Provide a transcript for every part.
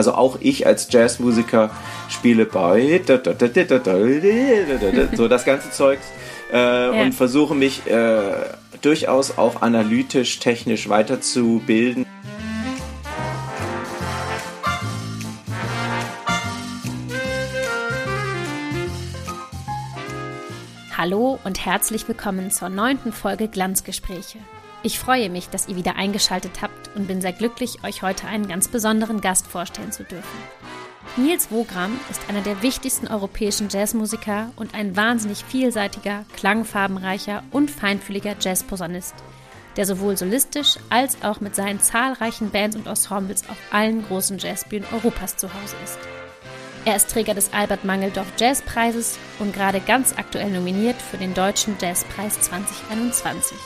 Also auch ich als Jazzmusiker spiele bei so das ganze Zeugs äh, ja. und versuche mich äh, durchaus auch analytisch, technisch weiterzubilden. Hallo und herzlich willkommen zur neunten Folge Glanzgespräche. Ich freue mich, dass ihr wieder eingeschaltet habt und bin sehr glücklich, euch heute einen ganz besonderen Gast vorstellen zu dürfen. Nils Wogram ist einer der wichtigsten europäischen Jazzmusiker und ein wahnsinnig vielseitiger, klangfarbenreicher und feinfühliger Jazzposaunist, der sowohl solistisch als auch mit seinen zahlreichen Bands und Ensembles auf allen großen Jazzbühnen Europas zu Hause ist. Er ist Träger des Albert Mangeldorf Jazzpreises und gerade ganz aktuell nominiert für den Deutschen Jazzpreis 2021.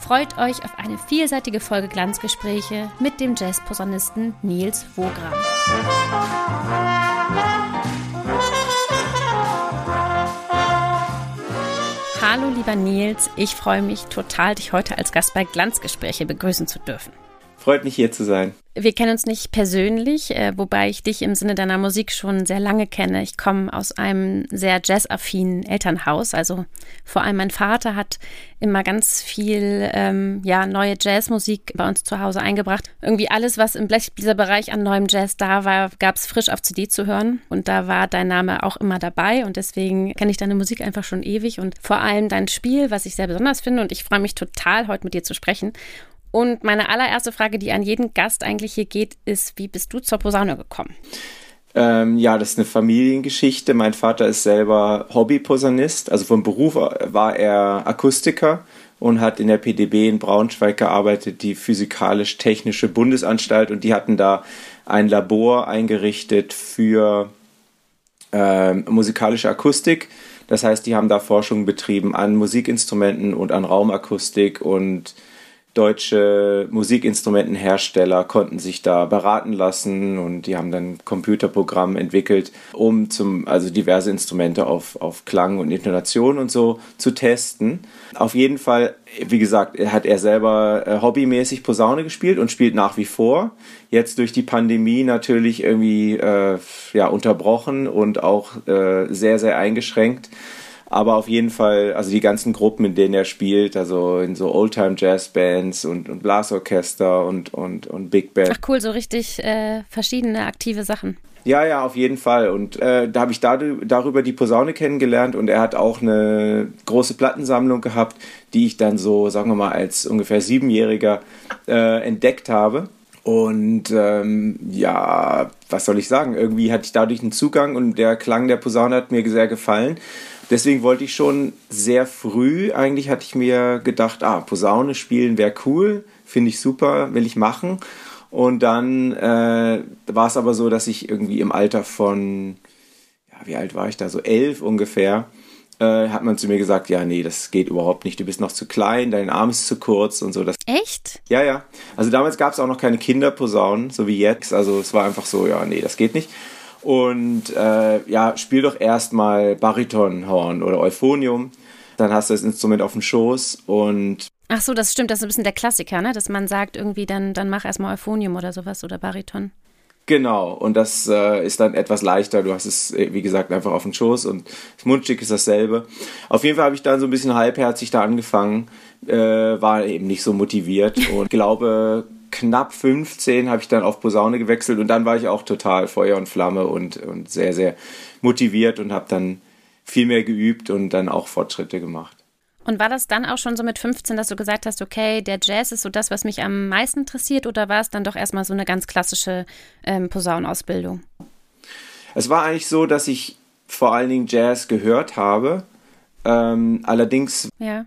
Freut euch auf eine vielseitige Folge Glanzgespräche mit dem Jazzposaunisten Nils Wogram. Hallo lieber Nils, ich freue mich total, dich heute als Gast bei Glanzgespräche begrüßen zu dürfen. Freut mich hier zu sein. Wir kennen uns nicht persönlich, äh, wobei ich dich im Sinne deiner Musik schon sehr lange kenne. Ich komme aus einem sehr jazzaffinen Elternhaus. Also vor allem mein Vater hat immer ganz viel ähm, ja, neue Jazzmusik bei uns zu Hause eingebracht. Irgendwie alles, was im Blechbläserbereich an neuem Jazz da war, gab es frisch auf CD zu hören. Und da war dein Name auch immer dabei. Und deswegen kenne ich deine Musik einfach schon ewig und vor allem dein Spiel, was ich sehr besonders finde. Und ich freue mich total, heute mit dir zu sprechen. Und meine allererste Frage, die an jeden Gast eigentlich hier geht, ist, wie bist du zur Posaune gekommen? Ähm, ja, das ist eine Familiengeschichte. Mein Vater ist selber Hobbyposaunist. Also vom Beruf war er Akustiker und hat in der PDB in Braunschweig gearbeitet, die Physikalisch-Technische Bundesanstalt. Und die hatten da ein Labor eingerichtet für äh, musikalische Akustik. Das heißt, die haben da Forschung betrieben an Musikinstrumenten und an Raumakustik und deutsche Musikinstrumentenhersteller konnten sich da beraten lassen und die haben dann Computerprogramm entwickelt, um zum, also diverse Instrumente auf, auf Klang und Intonation und so zu testen. Auf jeden Fall, wie gesagt, hat er selber äh, hobbymäßig Posaune gespielt und spielt nach wie vor. Jetzt durch die Pandemie natürlich irgendwie äh, ja, unterbrochen und auch äh, sehr, sehr eingeschränkt. Aber auf jeden Fall, also die ganzen Gruppen, in denen er spielt, also in so Oldtime-Jazz-Bands und, und Blasorchester und, und, und Big Band. Ach cool, so richtig äh, verschiedene aktive Sachen. Ja, ja, auf jeden Fall. Und äh, da habe ich darüber die Posaune kennengelernt und er hat auch eine große Plattensammlung gehabt, die ich dann so, sagen wir mal, als ungefähr Siebenjähriger äh, entdeckt habe. Und ähm, ja, was soll ich sagen? Irgendwie hatte ich dadurch einen Zugang und der Klang der Posaune hat mir sehr gefallen. Deswegen wollte ich schon sehr früh, eigentlich hatte ich mir gedacht, ah, Posaune spielen wäre cool, finde ich super, will ich machen. Und dann äh, war es aber so, dass ich irgendwie im Alter von, ja, wie alt war ich da, so elf ungefähr, äh, hat man zu mir gesagt, ja, nee, das geht überhaupt nicht, du bist noch zu klein, dein Arm ist zu kurz und so. Das Echt? Ja, ja. Also damals gab es auch noch keine Kinderposaunen, so wie jetzt. Also es war einfach so, ja, nee, das geht nicht. Und äh, ja, spiel doch erstmal Baritonhorn oder Euphonium. Dann hast du das Instrument auf dem Schoß und. Ach so, das stimmt, das ist ein bisschen der Klassiker, ne? Dass man sagt, irgendwie, dann, dann mach erstmal Euphonium oder sowas oder Bariton. Genau, und das äh, ist dann etwas leichter. Du hast es, äh, wie gesagt, einfach auf dem Schoß und das Mundstück ist dasselbe. Auf jeden Fall habe ich dann so ein bisschen halbherzig da angefangen, äh, war eben nicht so motiviert und glaube, knapp 15 habe ich dann auf Posaune gewechselt und dann war ich auch total Feuer und Flamme und, und sehr, sehr motiviert und habe dann viel mehr geübt und dann auch Fortschritte gemacht. Und war das dann auch schon so mit 15, dass du gesagt hast, okay, der Jazz ist so das, was mich am meisten interessiert, oder war es dann doch erstmal so eine ganz klassische ähm, Posaunenausbildung? Es war eigentlich so, dass ich vor allen Dingen Jazz gehört habe. Ähm, allerdings ja.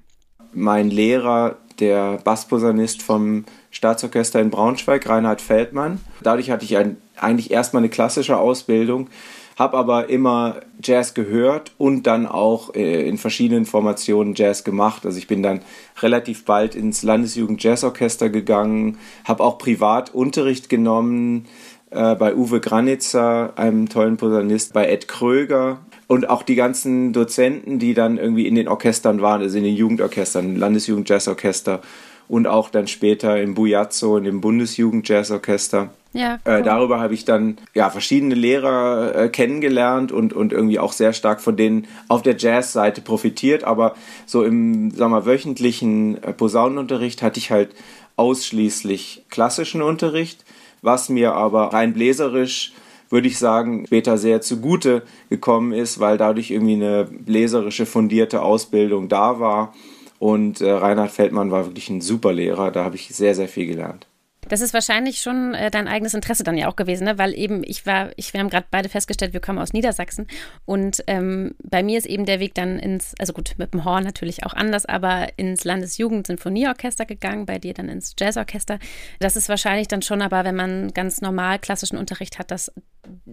mein Lehrer, der Bassposaunist vom Staatsorchester in Braunschweig, Reinhard Feldmann. Dadurch hatte ich ein, eigentlich erstmal eine klassische Ausbildung, habe aber immer Jazz gehört und dann auch äh, in verschiedenen Formationen Jazz gemacht. Also ich bin dann relativ bald ins Landesjugend Jazzorchester gegangen, habe auch privat Unterricht genommen äh, bei Uwe Granitzer, einem tollen Posaunist, bei Ed Kröger und auch die ganzen Dozenten, die dann irgendwie in den Orchestern waren, also in den Jugendorchestern, Landesjugend Jazzorchester und auch dann später im Bujazzo, in dem Bundesjugend Jazzorchester. Ja, cool. äh, darüber habe ich dann ja verschiedene Lehrer äh, kennengelernt und, und irgendwie auch sehr stark von denen auf der Jazz-Seite profitiert. Aber so im sagen wir, wöchentlichen äh, Posaunenunterricht hatte ich halt ausschließlich klassischen Unterricht, was mir aber rein bläserisch würde ich sagen, später sehr zugute gekommen ist, weil dadurch irgendwie eine bläserische fundierte Ausbildung da war. Und äh, Reinhard Feldmann war wirklich ein super Lehrer, da habe ich sehr, sehr viel gelernt. Das ist wahrscheinlich schon äh, dein eigenes Interesse dann ja auch gewesen, ne? weil eben ich war, ich, wir haben gerade beide festgestellt, wir kommen aus Niedersachsen und ähm, bei mir ist eben der Weg dann ins, also gut, mit dem Horn natürlich auch anders, aber ins Landesjugendsinfonieorchester gegangen, bei dir dann ins Jazzorchester. Das ist wahrscheinlich dann schon aber, wenn man ganz normal klassischen Unterricht hat, das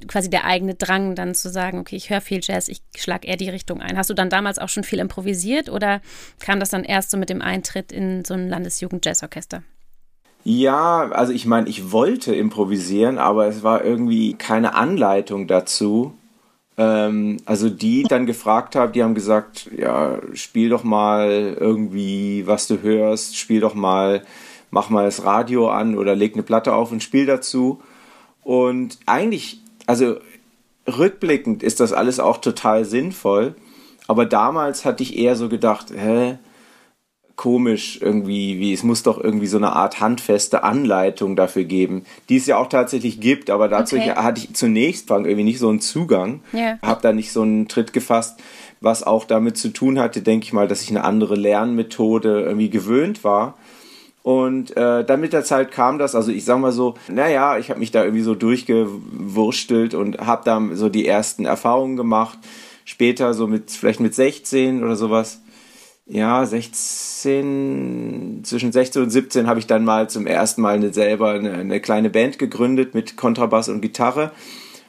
quasi der eigene Drang dann zu sagen, okay, ich höre viel Jazz, ich schlage eher die Richtung ein. Hast du dann damals auch schon viel improvisiert oder kam das dann erst so mit dem Eintritt in so ein Landesjugend-Jazzorchester? Ja, also ich meine, ich wollte improvisieren, aber es war irgendwie keine Anleitung dazu. Ähm, also die dann gefragt habe, die haben gesagt, ja, spiel doch mal irgendwie, was du hörst, spiel doch mal, mach mal das Radio an oder leg eine Platte auf und spiel dazu. Und eigentlich, also rückblickend ist das alles auch total sinnvoll. Aber damals hatte ich eher so gedacht, hä, komisch irgendwie, wie es muss doch irgendwie so eine Art handfeste Anleitung dafür geben, die es ja auch tatsächlich gibt, aber dazu okay. hatte ich zunächst irgendwie nicht so einen Zugang, yeah. habe da nicht so einen Tritt gefasst, was auch damit zu tun hatte, denke ich mal, dass ich eine andere Lernmethode irgendwie gewöhnt war. Und äh, dann mit der Zeit kam das, also ich sag mal so, naja, ich habe mich da irgendwie so durchgewurstelt und habe da so die ersten Erfahrungen gemacht. Später, so mit, vielleicht mit 16 oder sowas, ja, 16, zwischen 16 und 17 habe ich dann mal zum ersten Mal eine, selber eine, eine, kleine Band gegründet mit Kontrabass und Gitarre,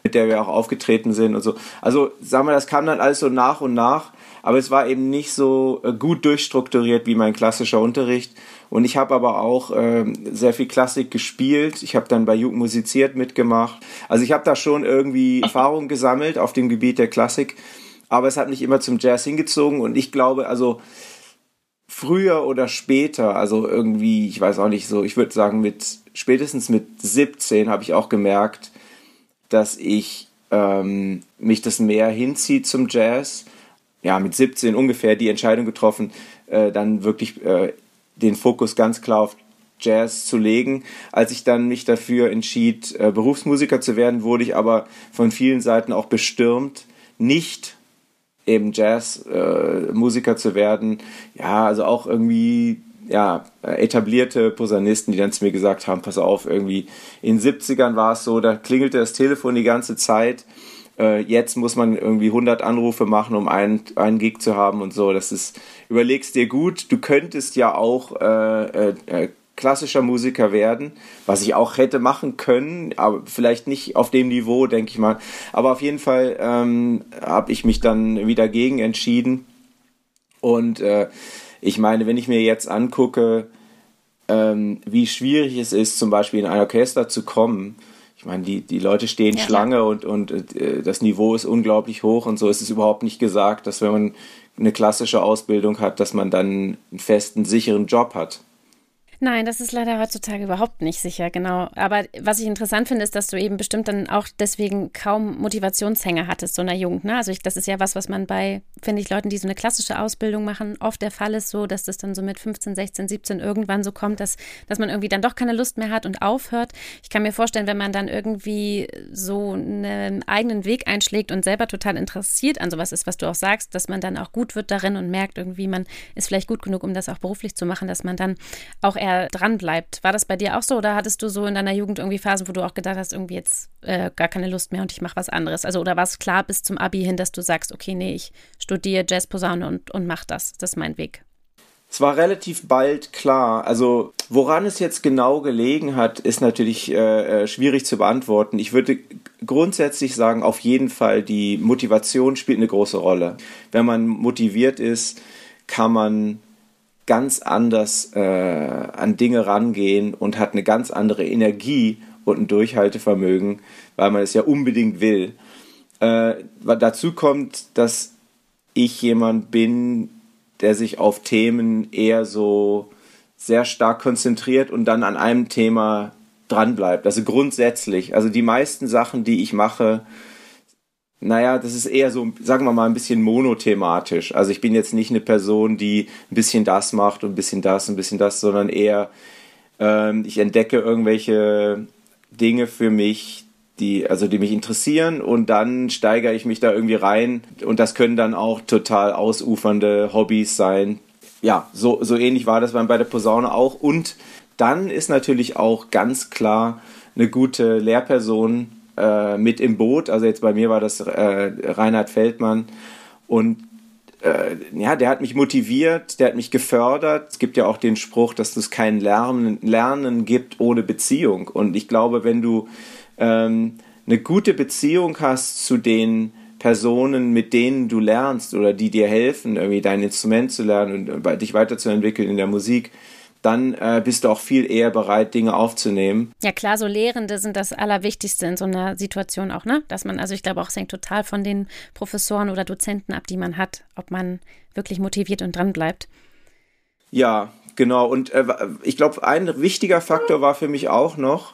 mit der wir auch aufgetreten sind und so. Also, sagen wir, das kam dann alles so nach und nach, aber es war eben nicht so äh, gut durchstrukturiert wie mein klassischer Unterricht. Und ich habe aber auch äh, sehr viel Klassik gespielt. Ich habe dann bei Jugend musiziert mitgemacht. Also ich habe da schon irgendwie Erfahrung gesammelt auf dem Gebiet der Klassik aber es hat mich immer zum Jazz hingezogen und ich glaube, also früher oder später, also irgendwie, ich weiß auch nicht so, ich würde sagen, mit spätestens mit 17 habe ich auch gemerkt, dass ich ähm, mich das mehr hinzieht zum Jazz. Ja, mit 17 ungefähr die Entscheidung getroffen, äh, dann wirklich äh, den Fokus ganz klar auf Jazz zu legen. Als ich dann mich dafür entschied, äh, Berufsmusiker zu werden, wurde ich aber von vielen Seiten auch bestürmt, nicht eben Jazzmusiker äh, zu werden. Ja, also auch irgendwie ja, etablierte Posaunisten, die dann zu mir gesagt haben, pass auf, irgendwie in den 70ern war es so, da klingelte das Telefon die ganze Zeit. Äh, jetzt muss man irgendwie 100 Anrufe machen, um einen, einen Gig zu haben und so. Das ist, überlegst dir gut, du könntest ja auch äh, äh, äh klassischer Musiker werden, was ich auch hätte machen können, aber vielleicht nicht auf dem Niveau, denke ich mal. Aber auf jeden Fall ähm, habe ich mich dann wieder gegen entschieden. Und äh, ich meine, wenn ich mir jetzt angucke, ähm, wie schwierig es ist, zum Beispiel in ein Orchester zu kommen, ich meine, die, die Leute stehen ja. Schlange und, und äh, das Niveau ist unglaublich hoch und so ist es überhaupt nicht gesagt, dass wenn man eine klassische Ausbildung hat, dass man dann einen festen, sicheren Job hat. Nein, das ist leider heutzutage überhaupt nicht sicher, genau. Aber was ich interessant finde, ist, dass du eben bestimmt dann auch deswegen kaum Motivationshänger hattest, so einer Jugend. Ne? Also ich, das ist ja was, was man bei, finde ich, Leuten, die so eine klassische Ausbildung machen, oft der Fall ist, so, dass das dann so mit 15, 16, 17 irgendwann so kommt, dass, dass man irgendwie dann doch keine Lust mehr hat und aufhört. Ich kann mir vorstellen, wenn man dann irgendwie so einen eigenen Weg einschlägt und selber total interessiert an sowas ist, was du auch sagst, dass man dann auch gut wird darin und merkt irgendwie, man ist vielleicht gut genug, um das auch beruflich zu machen, dass man dann auch eher er dran bleibt. War das bei dir auch so oder hattest du so in deiner Jugend irgendwie Phasen, wo du auch gedacht hast, irgendwie jetzt äh, gar keine Lust mehr und ich mache was anderes? Also oder war es klar bis zum Abi hin, dass du sagst, okay, nee, ich studiere Jazzposaune und, und mach das. Das ist mein Weg. Es war relativ bald klar. Also woran es jetzt genau gelegen hat, ist natürlich äh, äh schwierig zu beantworten. Ich würde grundsätzlich sagen, auf jeden Fall die Motivation spielt eine große Rolle. Wenn man motiviert ist, kann man ganz anders äh, an Dinge rangehen und hat eine ganz andere Energie und ein Durchhaltevermögen, weil man es ja unbedingt will. Äh, dazu kommt, dass ich jemand bin, der sich auf Themen eher so sehr stark konzentriert und dann an einem Thema dran bleibt. Also grundsätzlich. Also die meisten Sachen, die ich mache, naja, das ist eher so, sagen wir mal, ein bisschen monothematisch. Also ich bin jetzt nicht eine Person, die ein bisschen das macht und ein bisschen das und ein bisschen das, sondern eher, ähm, ich entdecke irgendwelche Dinge für mich, die, also die mich interessieren und dann steigere ich mich da irgendwie rein und das können dann auch total ausufernde Hobbys sein. Ja, so, so ähnlich war das bei der Posaune auch und dann ist natürlich auch ganz klar eine gute Lehrperson äh, mit im Boot. Also jetzt bei mir war das äh, Reinhard Feldmann und äh, ja, der hat mich motiviert, der hat mich gefördert. Es gibt ja auch den Spruch, dass es kein Lernen, Lernen gibt ohne Beziehung. Und ich glaube, wenn du ähm, eine gute Beziehung hast zu den Personen, mit denen du lernst oder die dir helfen, irgendwie dein Instrument zu lernen und äh, dich weiterzuentwickeln in der Musik, dann äh, bist du auch viel eher bereit, Dinge aufzunehmen. Ja klar, so Lehrende sind das Allerwichtigste in so einer Situation auch, ne? Dass man, also ich glaube auch, es hängt total von den Professoren oder Dozenten ab, die man hat, ob man wirklich motiviert und dran bleibt. Ja, genau. Und äh, ich glaube, ein wichtiger Faktor war für mich auch noch,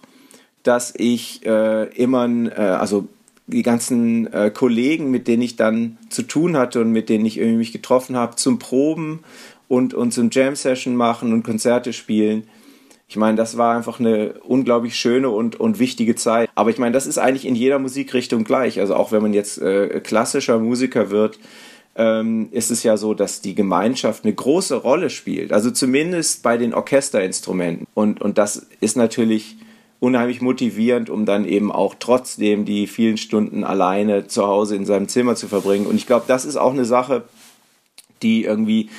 dass ich äh, immer, äh, also die ganzen äh, Kollegen, mit denen ich dann zu tun hatte und mit denen ich irgendwie mich getroffen habe, zum Proben und, und so Jam-Session machen und Konzerte spielen. Ich meine, das war einfach eine unglaublich schöne und, und wichtige Zeit. Aber ich meine, das ist eigentlich in jeder Musikrichtung gleich. Also auch wenn man jetzt äh, klassischer Musiker wird, ähm, ist es ja so, dass die Gemeinschaft eine große Rolle spielt. Also zumindest bei den Orchesterinstrumenten. Und, und das ist natürlich unheimlich motivierend, um dann eben auch trotzdem die vielen Stunden alleine zu Hause in seinem Zimmer zu verbringen. Und ich glaube, das ist auch eine Sache, die irgendwie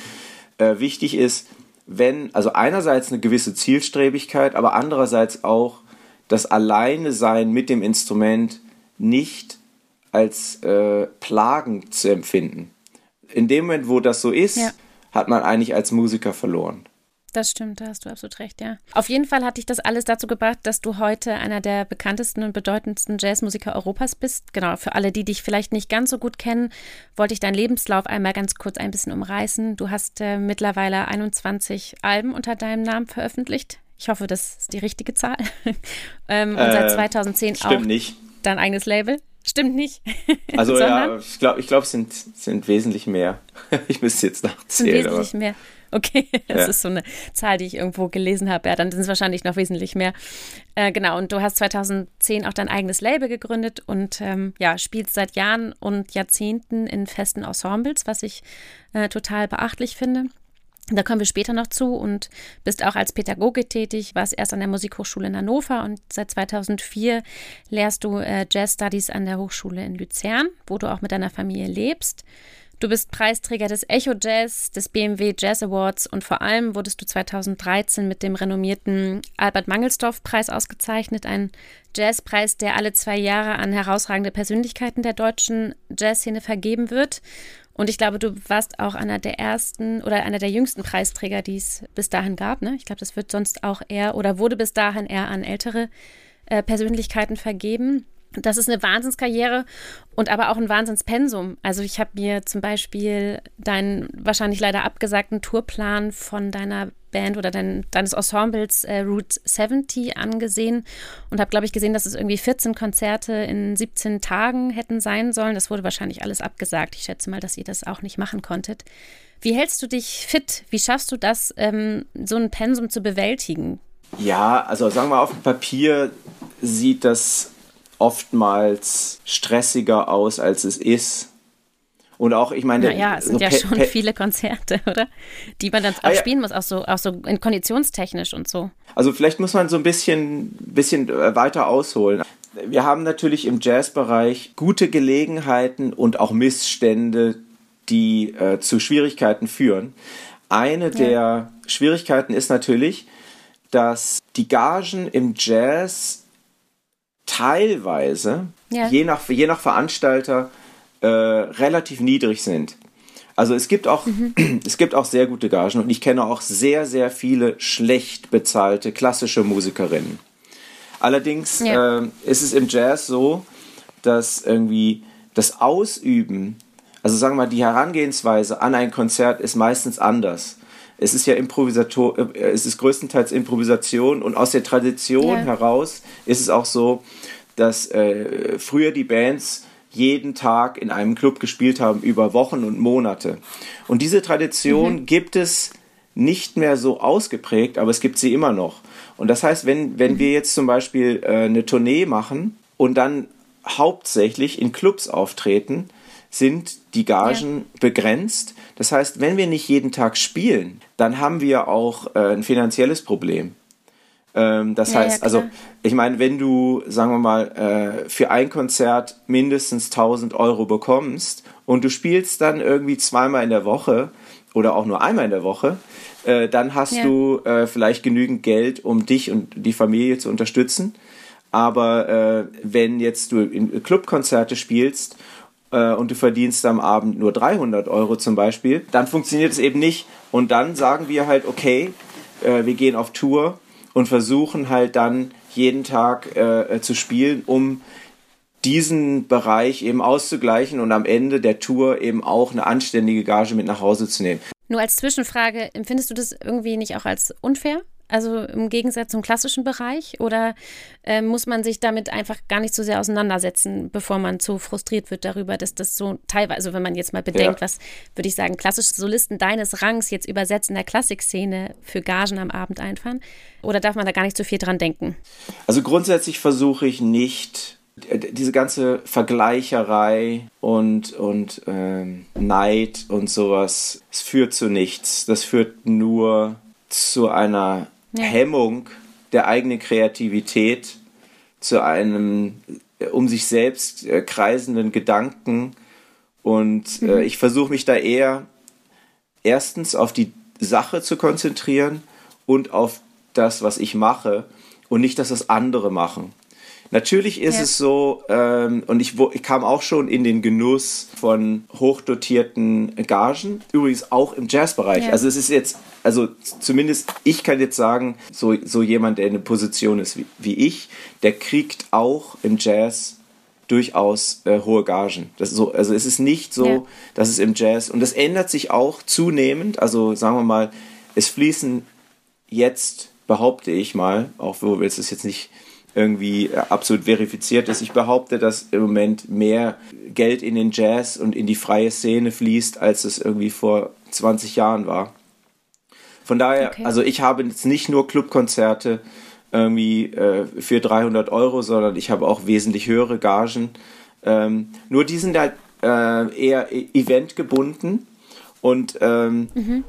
äh, wichtig ist, wenn, also einerseits eine gewisse Zielstrebigkeit, aber andererseits auch das Alleine sein mit dem Instrument nicht als äh, plagend zu empfinden. In dem Moment, wo das so ist, ja. hat man eigentlich als Musiker verloren. Das stimmt, da hast du absolut recht, ja. Auf jeden Fall hat dich das alles dazu gebracht, dass du heute einer der bekanntesten und bedeutendsten Jazzmusiker Europas bist. Genau, für alle, die dich vielleicht nicht ganz so gut kennen, wollte ich deinen Lebenslauf einmal ganz kurz ein bisschen umreißen. Du hast äh, mittlerweile 21 Alben unter deinem Namen veröffentlicht. Ich hoffe, das ist die richtige Zahl. ähm, und seit 2010 äh, auch nicht. dein eigenes Label. Stimmt nicht. Also ja, ich glaube, ich glaub, es sind, sind wesentlich mehr. ich müsste jetzt nachzählen. Sind wesentlich mehr. Okay, das ja. ist so eine Zahl, die ich irgendwo gelesen habe. Ja, dann sind es wahrscheinlich noch wesentlich mehr. Äh, genau, und du hast 2010 auch dein eigenes Label gegründet und ähm, ja, spielst seit Jahren und Jahrzehnten in festen Ensembles, was ich äh, total beachtlich finde. Da kommen wir später noch zu und bist auch als Pädagoge tätig, warst erst an der Musikhochschule in Hannover und seit 2004 lehrst du äh, Jazz Studies an der Hochschule in Luzern, wo du auch mit deiner Familie lebst. Du bist Preisträger des Echo Jazz, des BMW Jazz Awards und vor allem wurdest du 2013 mit dem renommierten Albert Mangelsdorff Preis ausgezeichnet, ein Jazzpreis, der alle zwei Jahre an herausragende Persönlichkeiten der deutschen Jazzszene vergeben wird. Und ich glaube, du warst auch einer der ersten oder einer der jüngsten Preisträger, die es bis dahin gab. Ne? Ich glaube, das wird sonst auch eher oder wurde bis dahin eher an ältere äh, Persönlichkeiten vergeben. Das ist eine Wahnsinnskarriere und aber auch ein Wahnsinnspensum. Also ich habe mir zum Beispiel deinen wahrscheinlich leider abgesagten Tourplan von deiner Band oder dein, deines Ensembles äh, Route 70 angesehen und habe, glaube ich, gesehen, dass es irgendwie 14 Konzerte in 17 Tagen hätten sein sollen. Das wurde wahrscheinlich alles abgesagt. Ich schätze mal, dass ihr das auch nicht machen konntet. Wie hältst du dich fit? Wie schaffst du das, ähm, so ein Pensum zu bewältigen? Ja, also sagen wir auf dem Papier sieht das oftmals stressiger aus, als es ist. Und auch, ich meine. Naja, es sind so ja schon viele Konzerte, oder? Die man dann auch ah, ja. spielen muss, auch so, auch so in konditionstechnisch und so. Also vielleicht muss man so ein bisschen, bisschen äh, weiter ausholen. Wir haben natürlich im Jazzbereich gute Gelegenheiten und auch Missstände, die äh, zu Schwierigkeiten führen. Eine ja. der Schwierigkeiten ist natürlich, dass die Gagen im Jazz teilweise, ja. je, nach, je nach Veranstalter, äh, relativ niedrig sind. Also es gibt auch, mhm. es gibt auch sehr gute Gagen und ich kenne auch sehr, sehr viele schlecht bezahlte klassische Musikerinnen. Allerdings ja. äh, ist es im Jazz so, dass irgendwie das Ausüben, also sagen wir mal, die Herangehensweise an ein Konzert ist meistens anders. Es ist ja Improvisator, äh, es ist größtenteils Improvisation und aus der Tradition ja. heraus ist es auch so, dass äh, früher die Bands jeden Tag in einem Club gespielt haben über Wochen und Monate. Und diese Tradition mhm. gibt es nicht mehr so ausgeprägt, aber es gibt sie immer noch. Und das heißt, wenn, wenn mhm. wir jetzt zum Beispiel äh, eine Tournee machen und dann hauptsächlich in Clubs auftreten, sind die Gagen ja. begrenzt. Das heißt, wenn wir nicht jeden Tag spielen, dann haben wir auch äh, ein finanzielles Problem. Ähm, das ja, heißt, ja, also ich meine, wenn du, sagen wir mal, äh, für ein Konzert mindestens 1000 Euro bekommst und du spielst dann irgendwie zweimal in der Woche oder auch nur einmal in der Woche, äh, dann hast du äh, vielleicht genügend Geld, um dich und die Familie zu unterstützen. Aber äh, wenn jetzt du in Clubkonzerte spielst äh, und du verdienst am Abend nur 300 Euro zum Beispiel, dann funktioniert es eben nicht. Und dann sagen wir halt, okay, äh, wir gehen auf Tour und versuchen halt dann jeden Tag äh, zu spielen, um diesen Bereich eben auszugleichen und am Ende der Tour eben auch eine anständige Gage mit nach Hause zu nehmen. Nur als Zwischenfrage, empfindest du das irgendwie nicht auch als unfair? Also im Gegensatz zum klassischen Bereich? Oder äh, muss man sich damit einfach gar nicht so sehr auseinandersetzen, bevor man zu frustriert wird darüber, dass das so teilweise, also wenn man jetzt mal bedenkt, ja. was würde ich sagen, klassische Solisten deines Rangs jetzt übersetzt in der Klassikszene für Gagen am Abend einfahren? Oder darf man da gar nicht so viel dran denken? Also grundsätzlich versuche ich nicht diese ganze Vergleicherei und, und ähm, Neid und sowas, es führt zu nichts. Das führt nur zu einer ja. Hemmung der eigenen Kreativität, zu einem äh, um sich selbst äh, kreisenden Gedanken. Und äh, mhm. äh, ich versuche mich da eher erstens auf die Sache zu konzentrieren und auf das, was ich mache und nicht, dass das andere machen. Natürlich ist ja. es so, ähm, und ich, ich, kam auch schon in den Genuss von hochdotierten Gagen, übrigens auch im Jazzbereich. Ja. Also es ist jetzt, also zumindest ich kann jetzt sagen, so, so jemand, der in einer Position ist wie, wie ich, der kriegt auch im Jazz durchaus äh, hohe Gagen. Das so, also es ist nicht so, ja. dass es im Jazz, und das ändert sich auch zunehmend, also sagen wir mal, es fließen jetzt, behaupte ich mal, auch wo wir es jetzt nicht irgendwie äh, absolut verifiziert ist. Ich behaupte, dass im Moment mehr Geld in den Jazz und in die freie Szene fließt, als es irgendwie vor 20 Jahren war. Von daher, okay. also ich habe jetzt nicht nur Clubkonzerte irgendwie äh, für 300 Euro, sondern ich habe auch wesentlich höhere Gagen. Ähm, nur die sind halt äh, eher e-, eventgebunden und ähm, mhm.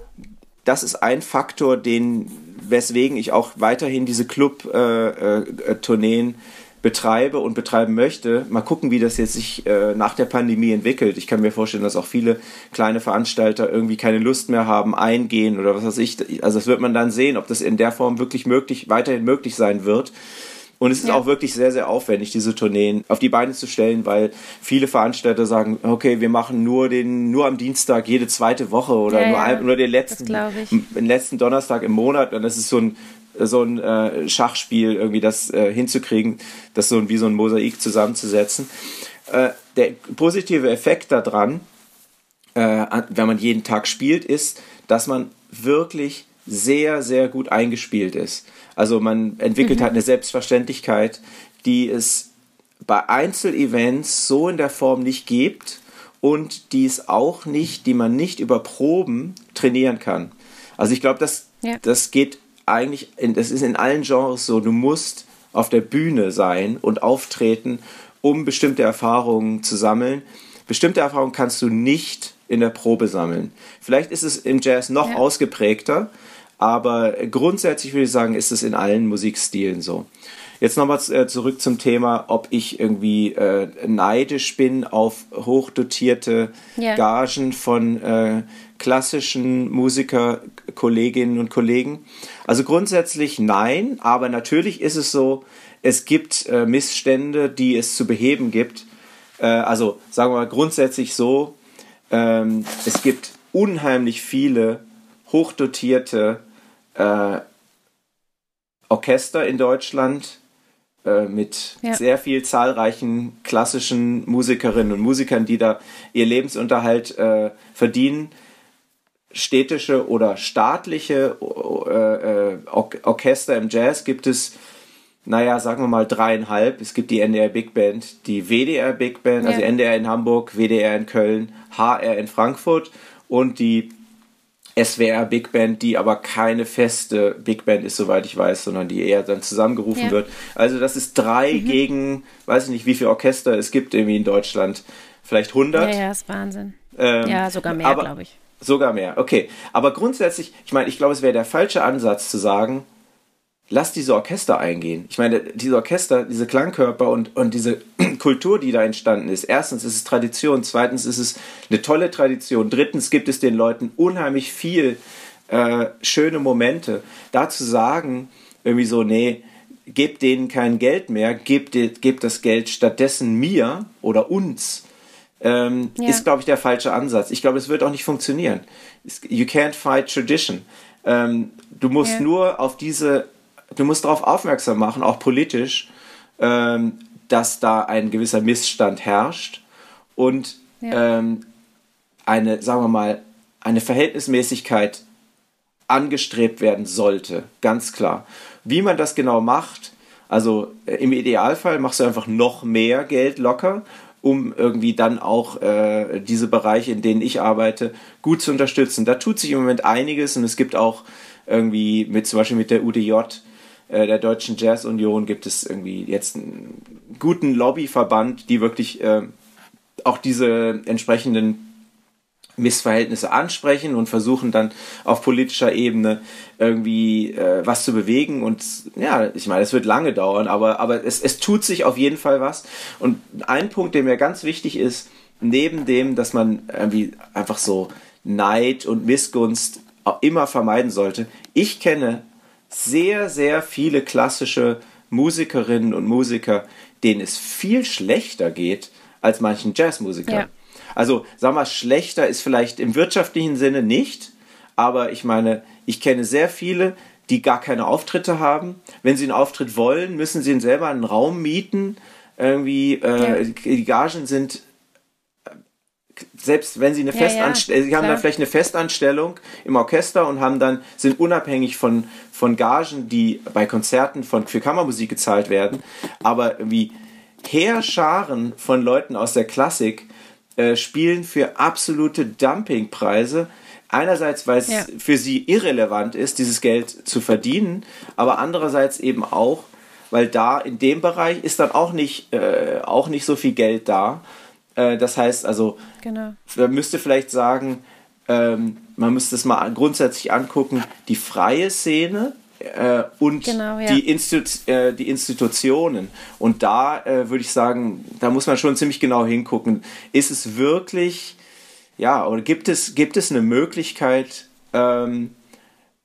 das ist ein Faktor, den weswegen ich auch weiterhin diese Club-Tourneen äh, äh, betreibe und betreiben möchte. Mal gucken, wie das jetzt sich äh, nach der Pandemie entwickelt. Ich kann mir vorstellen, dass auch viele kleine Veranstalter irgendwie keine Lust mehr haben, eingehen oder was weiß ich. Also das wird man dann sehen, ob das in der Form wirklich möglich, weiterhin möglich sein wird. Und es ist ja. auch wirklich sehr, sehr aufwendig, diese Tourneen auf die Beine zu stellen, weil viele Veranstalter sagen, okay, wir machen nur den, nur am Dienstag jede zweite Woche oder ja, nur, ja. nur den letzten, den letzten Donnerstag im Monat. Und das ist so ein, so ein äh, Schachspiel, irgendwie das äh, hinzukriegen, das so wie so ein Mosaik zusammenzusetzen. Äh, der positive Effekt daran, äh, wenn man jeden Tag spielt, ist, dass man wirklich sehr, sehr gut eingespielt ist. Also man entwickelt mhm. halt eine Selbstverständlichkeit, die es bei Einzelevents so in der Form nicht gibt und die es auch nicht, die man nicht über Proben trainieren kann. Also ich glaube, das, ja. das geht eigentlich, in, das ist in allen Genres so, du musst auf der Bühne sein und auftreten, um bestimmte Erfahrungen zu sammeln. Bestimmte Erfahrungen kannst du nicht in der Probe sammeln. Vielleicht ist es im Jazz noch ja. ausgeprägter, aber grundsätzlich würde ich sagen, ist es in allen Musikstilen so. Jetzt nochmal äh, zurück zum Thema, ob ich irgendwie äh, neidisch bin auf hochdotierte yeah. Gagen von äh, klassischen Musiker, Kolleginnen und Kollegen. Also grundsätzlich nein, aber natürlich ist es so, es gibt äh, Missstände, die es zu beheben gibt. Äh, also sagen wir mal grundsätzlich so, ähm, es gibt unheimlich viele hochdotierte äh, Orchester in Deutschland äh, mit ja. sehr viel zahlreichen klassischen Musikerinnen und Musikern, die da ihr Lebensunterhalt äh, verdienen. Städtische oder staatliche äh, äh Orchester im Jazz gibt es, naja, sagen wir mal dreieinhalb. Es gibt die NDR Big Band, die WDR Big Band, also ja. also NDR in Hamburg, WDR in Köln, HR in Frankfurt und die SWR Big Band, die aber keine feste Big Band ist, soweit ich weiß, sondern die eher dann zusammengerufen ja. wird. Also das ist drei mhm. gegen, weiß ich nicht, wie viele Orchester es gibt irgendwie in Deutschland. Vielleicht 100? Ja, ja, ist Wahnsinn. Ähm, ja, sogar mehr, glaube ich. Sogar mehr, okay. Aber grundsätzlich, ich meine, ich glaube, es wäre der falsche Ansatz zu sagen, lass diese Orchester eingehen. Ich meine, diese Orchester, diese Klangkörper und, und diese Kultur, die da entstanden ist. Erstens ist es Tradition, zweitens ist es eine tolle Tradition, drittens gibt es den Leuten unheimlich viel äh, schöne Momente. Da zu sagen, irgendwie so, nee, gebt denen kein Geld mehr, gebt, gebt das Geld stattdessen mir oder uns, ähm, ja. ist, glaube ich, der falsche Ansatz. Ich glaube, es wird auch nicht funktionieren. You can't fight tradition. Ähm, du musst ja. nur auf diese du musst darauf aufmerksam machen, auch politisch, ähm, dass da ein gewisser Missstand herrscht und ja. ähm, eine, sagen wir mal, eine Verhältnismäßigkeit angestrebt werden sollte, ganz klar. Wie man das genau macht, also äh, im Idealfall machst du einfach noch mehr Geld locker, um irgendwie dann auch äh, diese Bereiche, in denen ich arbeite, gut zu unterstützen. Da tut sich im Moment einiges und es gibt auch irgendwie mit zum Beispiel mit der UDJ äh, der Deutschen Jazz Union gibt es irgendwie jetzt einen guten Lobbyverband, die wirklich äh, auch diese entsprechenden Missverhältnisse ansprechen und versuchen dann auf politischer Ebene irgendwie äh, was zu bewegen. Und ja, ich meine, es wird lange dauern, aber, aber es, es tut sich auf jeden Fall was. Und ein Punkt, der mir ganz wichtig ist, neben dem, dass man irgendwie einfach so Neid und Missgunst immer vermeiden sollte, ich kenne sehr, sehr viele klassische Musikerinnen und Musiker, denen es viel schlechter geht als manchen Jazzmusikern. Ja. Also, sag mal, schlechter ist vielleicht im wirtschaftlichen Sinne nicht, aber ich meine, ich kenne sehr viele, die gar keine Auftritte haben. Wenn sie einen Auftritt wollen, müssen sie selber einen Raum mieten. Irgendwie, äh, ja. die Gagen sind selbst wenn sie eine ja, Festanstellung, ja, sie haben dann vielleicht eine Festanstellung im Orchester und haben dann, sind unabhängig von, von Gagen, die bei Konzerten von, für Kammermusik gezahlt werden, aber wie Heerscharen von Leuten aus der Klassik äh, spielen für absolute Dumpingpreise. Einerseits, weil es ja. für sie irrelevant ist, dieses Geld zu verdienen, aber andererseits eben auch, weil da in dem Bereich ist dann auch nicht, äh, auch nicht so viel Geld da. Äh, das heißt also, genau. man müsste vielleicht sagen, ähm, man müsste es mal grundsätzlich angucken, die freie Szene äh, und genau, ja. die, Institu äh, die, Institutionen. Und da äh, würde ich sagen, da muss man schon ziemlich genau hingucken. Ist es wirklich, ja, oder gibt es, gibt es eine Möglichkeit, ähm,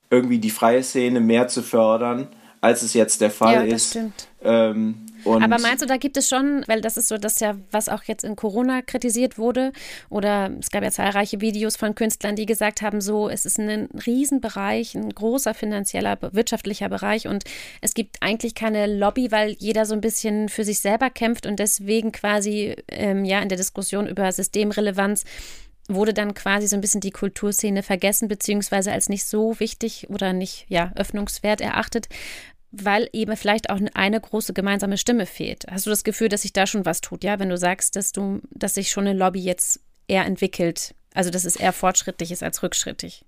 irgendwie die freie Szene mehr zu fördern, als es jetzt der Fall ja, das ist? Stimmt. Ähm, und Aber meinst du, da gibt es schon, weil das ist so das ja, was auch jetzt in Corona kritisiert wurde, oder es gab ja zahlreiche Videos von Künstlern, die gesagt haben, so, es ist ein Riesenbereich, ein großer finanzieller, wirtschaftlicher Bereich und es gibt eigentlich keine Lobby, weil jeder so ein bisschen für sich selber kämpft und deswegen quasi ähm, ja in der Diskussion über Systemrelevanz wurde dann quasi so ein bisschen die Kulturszene vergessen, beziehungsweise als nicht so wichtig oder nicht ja, öffnungswert erachtet weil eben vielleicht auch eine große gemeinsame Stimme fehlt. Hast du das Gefühl, dass sich da schon was tut, ja, wenn du sagst, dass du, dass sich schon eine Lobby jetzt eher entwickelt, also dass es eher fortschrittlich ist als rückschrittig?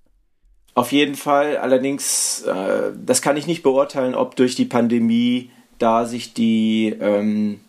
Auf jeden Fall, allerdings, äh, das kann ich nicht beurteilen, ob durch die Pandemie da sich die ähm,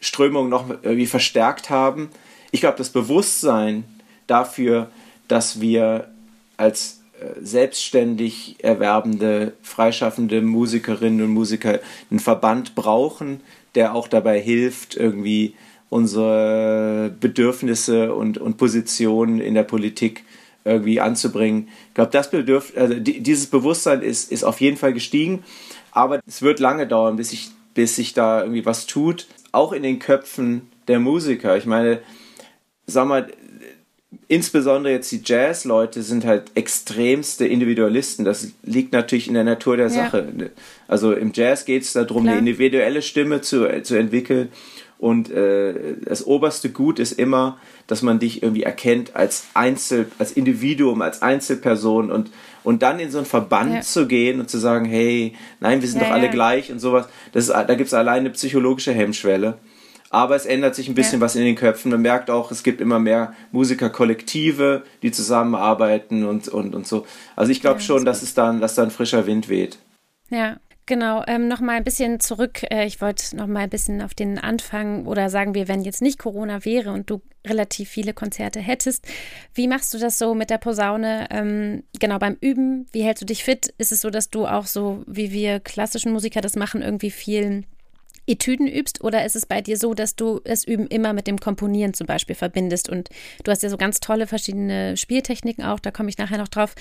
Strömungen noch irgendwie verstärkt haben. Ich glaube, das Bewusstsein dafür, dass wir als selbstständig erwerbende, freischaffende Musikerinnen und Musiker einen Verband brauchen, der auch dabei hilft, irgendwie unsere Bedürfnisse und, und Positionen in der Politik irgendwie anzubringen. Ich glaube, das bedürft, also dieses Bewusstsein ist, ist auf jeden Fall gestiegen, aber es wird lange dauern, bis sich, bis sich da irgendwie was tut. Auch in den Köpfen der Musiker. Ich meine, sag mal, insbesondere jetzt die Jazz-Leute sind halt extremste Individualisten. Das liegt natürlich in der Natur der Sache. Ja. Also im Jazz geht es darum, Klar. eine individuelle Stimme zu, zu entwickeln. Und äh, das oberste Gut ist immer, dass man dich irgendwie erkennt als Einzel, als Individuum, als Einzelperson und, und dann in so einen Verband ja. zu gehen und zu sagen, hey, nein, wir sind ja, doch alle gleich und sowas. Das ist, da gibt es alleine eine psychologische Hemmschwelle. Aber es ändert sich ein bisschen was in den Köpfen. Man merkt auch, es gibt immer mehr Musikerkollektive, die zusammenarbeiten und, und, und so. Also ich glaube schon, dass es dann, dass da ein frischer Wind weht. Ja, Genau, ähm, noch mal ein bisschen zurück. Äh, ich wollte noch mal ein bisschen auf den Anfang oder sagen wir, wenn jetzt nicht Corona wäre und du relativ viele Konzerte hättest, wie machst du das so mit der Posaune? Ähm, genau beim Üben, wie hältst du dich fit? Ist es so, dass du auch so, wie wir klassischen Musiker das machen, irgendwie viel Etüden übst oder ist es bei dir so, dass du das Üben immer mit dem Komponieren zum Beispiel verbindest und du hast ja so ganz tolle verschiedene Spieltechniken auch, da komme ich nachher noch drauf.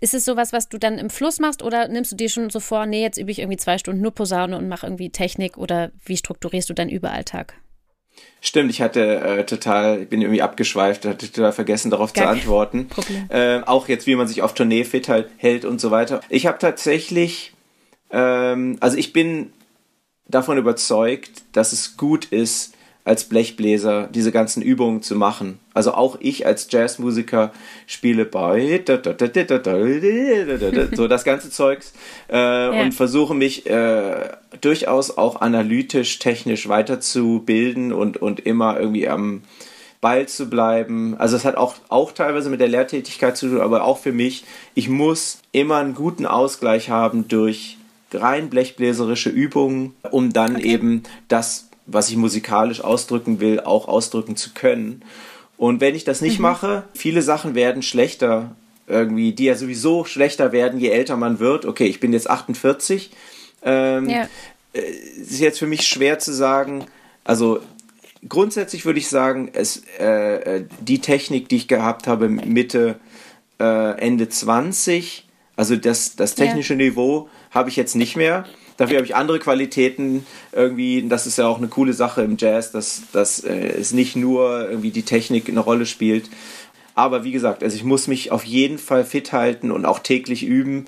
Ist es sowas, was du dann im Fluss machst oder nimmst du dir schon so vor, nee, jetzt übe ich irgendwie zwei Stunden nur Posaune und mache irgendwie Technik oder wie strukturierst du deinen Überalltag? Stimmt, ich hatte äh, total, ich bin irgendwie abgeschweift, hatte total vergessen, darauf Gar zu antworten. Äh, auch jetzt, wie man sich auf Tournee fit halt hält und so weiter. Ich habe tatsächlich, ähm, also ich bin davon überzeugt, dass es gut ist, als Blechbläser diese ganzen Übungen zu machen. Also auch ich als Jazzmusiker spiele bei so das ganze Zeugs äh, ja. und versuche mich äh, durchaus auch analytisch, technisch weiterzubilden und, und immer irgendwie am Ball zu bleiben. Also es hat auch, auch teilweise mit der Lehrtätigkeit zu tun, aber auch für mich, ich muss immer einen guten Ausgleich haben durch rein blechbläserische Übungen, um dann okay. eben das, was ich musikalisch ausdrücken will, auch ausdrücken zu können. Und wenn ich das nicht mhm. mache, viele Sachen werden schlechter irgendwie, die ja sowieso schlechter werden, je älter man wird. Okay, ich bin jetzt 48. Ähm, ja. Äh, ist jetzt für mich schwer zu sagen, also grundsätzlich würde ich sagen, es, äh, äh die Technik, die ich gehabt habe, Mitte, äh, Ende 20, also das, das technische ja. Niveau habe ich jetzt nicht mehr. Dafür habe ich andere Qualitäten irgendwie. Das ist ja auch eine coole Sache im Jazz, dass, dass äh, es nicht nur irgendwie die Technik eine Rolle spielt. Aber wie gesagt, also ich muss mich auf jeden Fall fit halten und auch täglich üben.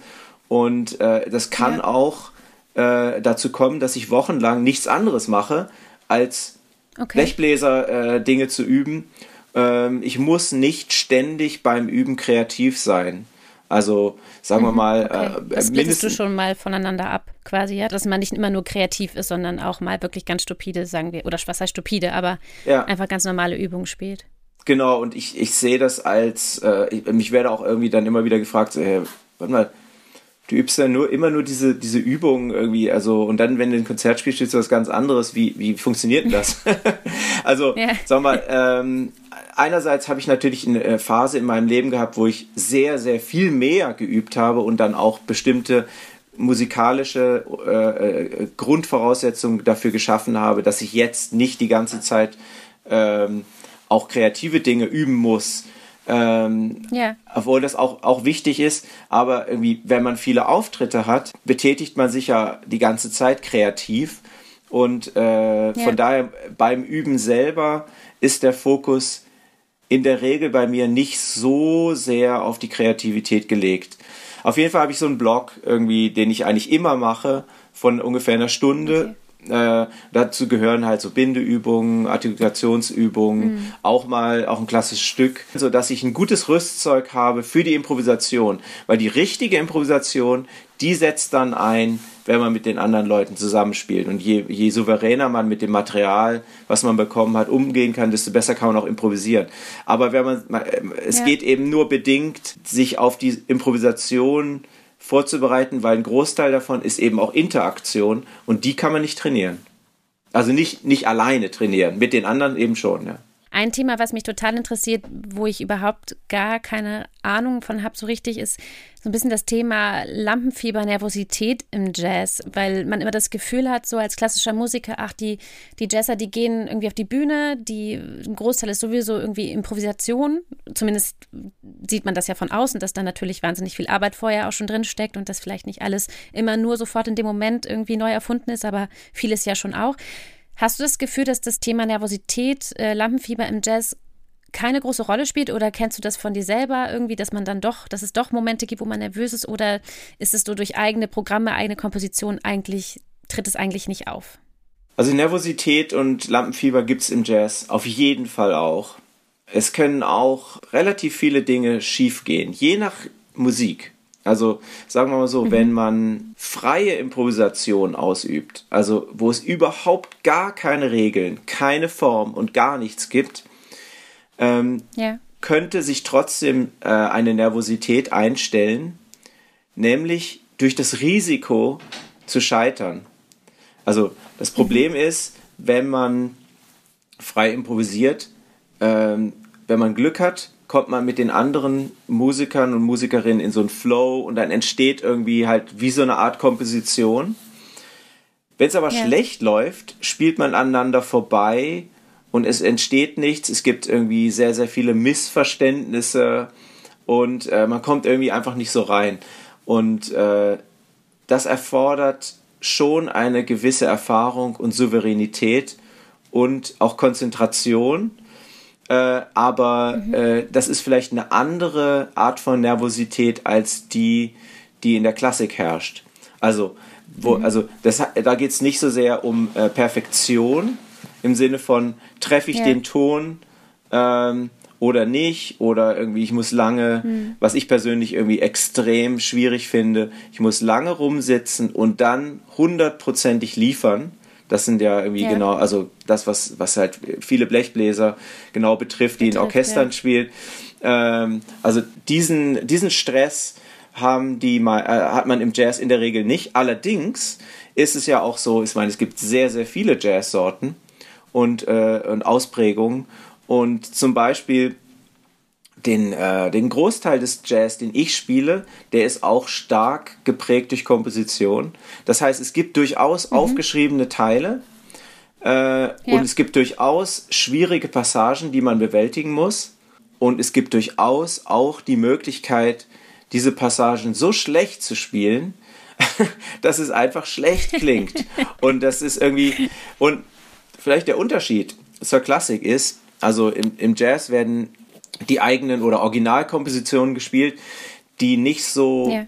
Und äh, das kann ja. auch äh, dazu kommen, dass ich wochenlang nichts anderes mache, als okay. Blechbläser äh, Dinge zu üben. Ähm, ich muss nicht ständig beim Üben kreativ sein. Also sagen mhm, wir mal, okay. äh, das mindestens du schon mal voneinander ab, quasi, ja, dass man nicht immer nur kreativ ist, sondern auch mal wirklich ganz stupide, sagen wir, oder was heißt stupide, aber ja. einfach ganz normale Übungen spielt. Genau, und ich, ich sehe das als, äh, ich, mich werde auch irgendwie dann immer wieder gefragt, so, hey, warte mal, du übst ja nur immer nur diese, diese Übungen irgendwie, also und dann, wenn du ein Konzert spielst, spielst du was ganz anderes. Wie, wie funktioniert denn das? also, ja. sag mal, ähm, einerseits habe ich natürlich eine Phase in meinem Leben gehabt, wo ich sehr, sehr viel mehr geübt habe und dann auch bestimmte musikalische äh, äh Grundvoraussetzungen dafür geschaffen habe, dass ich jetzt nicht die ganze Zeit ähm, auch kreative Dinge üben muss ähm, ja. Obwohl das auch, auch wichtig ist, aber irgendwie, wenn man viele Auftritte hat, betätigt man sich ja die ganze Zeit kreativ. Und äh, ja. von daher beim Üben selber ist der Fokus in der Regel bei mir nicht so sehr auf die Kreativität gelegt. Auf jeden Fall habe ich so einen Blog irgendwie, den ich eigentlich immer mache, von ungefähr einer Stunde. Okay äh, dazu gehören halt so Bindeübungen, Artikulationsübungen, mhm. auch mal auch ein klassisches Stück, so dass ich ein gutes Rüstzeug habe für die Improvisation, weil die richtige Improvisation, die setzt dann ein, wenn man mit den anderen Leuten zusammenspielt. Und je, je souveräner man mit dem Material, was man bekommen hat, umgehen kann, desto besser kann man auch improvisieren. Aber wenn man, es ja. geht eben nur bedingt, sich auf die Improvisation vorzubereiten, weil ein Großteil davon ist eben auch Interaktion und die kann man nicht trainieren. Also nicht, nicht alleine trainieren, mit den anderen eben schon, ja. Ein Thema, was mich total interessiert, wo ich überhaupt gar keine Ahnung von habe, so richtig, ist so ein bisschen das Thema Lampenfieber, Nervosität im Jazz, weil man immer das Gefühl hat, so als klassischer Musiker, ach, die, die Jazzer, die gehen irgendwie auf die Bühne, die, ein Großteil ist sowieso irgendwie Improvisation. Zumindest sieht man das ja von außen, dass da natürlich wahnsinnig viel Arbeit vorher auch schon drin steckt und dass vielleicht nicht alles immer nur sofort in dem Moment irgendwie neu erfunden ist, aber vieles ja schon auch. Hast du das Gefühl, dass das Thema Nervosität, äh, Lampenfieber im Jazz keine große Rolle spielt oder kennst du das von dir selber irgendwie, dass man dann doch, dass es doch Momente gibt, wo man nervös ist oder ist es so durch eigene Programme, eigene Komposition eigentlich, tritt es eigentlich nicht auf? Also Nervosität und Lampenfieber gibt es im Jazz auf jeden Fall auch. Es können auch relativ viele Dinge schiefgehen, je nach Musik. Also sagen wir mal so, mhm. wenn man freie Improvisation ausübt, also wo es überhaupt gar keine Regeln, keine Form und gar nichts gibt, ähm, ja. könnte sich trotzdem äh, eine Nervosität einstellen, nämlich durch das Risiko zu scheitern. Also das Problem mhm. ist, wenn man frei improvisiert, ähm, wenn man Glück hat, kommt man mit den anderen Musikern und Musikerinnen in so einen Flow und dann entsteht irgendwie halt wie so eine Art Komposition. Wenn es aber ja. schlecht läuft, spielt man aneinander vorbei und es entsteht nichts. Es gibt irgendwie sehr, sehr viele Missverständnisse und äh, man kommt irgendwie einfach nicht so rein. Und äh, das erfordert schon eine gewisse Erfahrung und Souveränität und auch Konzentration äh, aber mhm. äh, das ist vielleicht eine andere Art von Nervosität als die, die in der Klassik herrscht. Also, wo, mhm. also das, da geht es nicht so sehr um äh, Perfektion im Sinne von, treffe ich ja. den Ton ähm, oder nicht, oder irgendwie, ich muss lange, mhm. was ich persönlich irgendwie extrem schwierig finde, ich muss lange rumsitzen und dann hundertprozentig liefern das sind ja irgendwie ja. genau, also das, was, was halt viele Blechbläser genau betrifft, die betrifft, in Orchestern ja. spielen. Ähm, also diesen, diesen Stress haben die mal, äh, hat man im Jazz in der Regel nicht. Allerdings ist es ja auch so, ich meine, es gibt sehr, sehr viele Jazzsorten und, äh, und Ausprägungen. Und zum Beispiel den, äh, den Großteil des Jazz, den ich spiele, der ist auch stark geprägt durch Komposition. Das heißt, es gibt durchaus mhm. aufgeschriebene Teile äh, ja. und es gibt durchaus schwierige Passagen, die man bewältigen muss. Und es gibt durchaus auch die Möglichkeit, diese Passagen so schlecht zu spielen, dass es einfach schlecht klingt. und das ist irgendwie. Und vielleicht der Unterschied zur Klassik ist, also im, im Jazz werden die eigenen oder Originalkompositionen gespielt, die nicht so ja.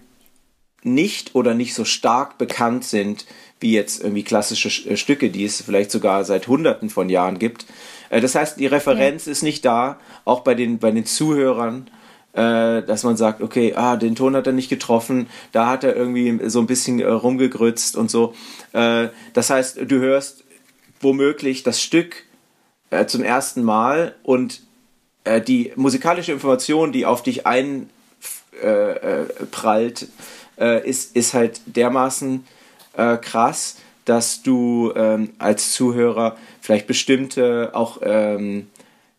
nicht oder nicht so stark bekannt sind wie jetzt irgendwie klassische äh, Stücke, die es vielleicht sogar seit Hunderten von Jahren gibt. Äh, das heißt, die Referenz ja. ist nicht da, auch bei den, bei den Zuhörern, äh, dass man sagt, okay, ah, den Ton hat er nicht getroffen, da hat er irgendwie so ein bisschen rumgegrützt und so. das heißt, du hörst womöglich das Stück zum ersten Mal und äh, die musikalische Information, die auf dich einprallt, äh, äh, ist, ist halt dermaßen äh, krass, dass du ähm, als Zuhörer vielleicht bestimmte auch ähm,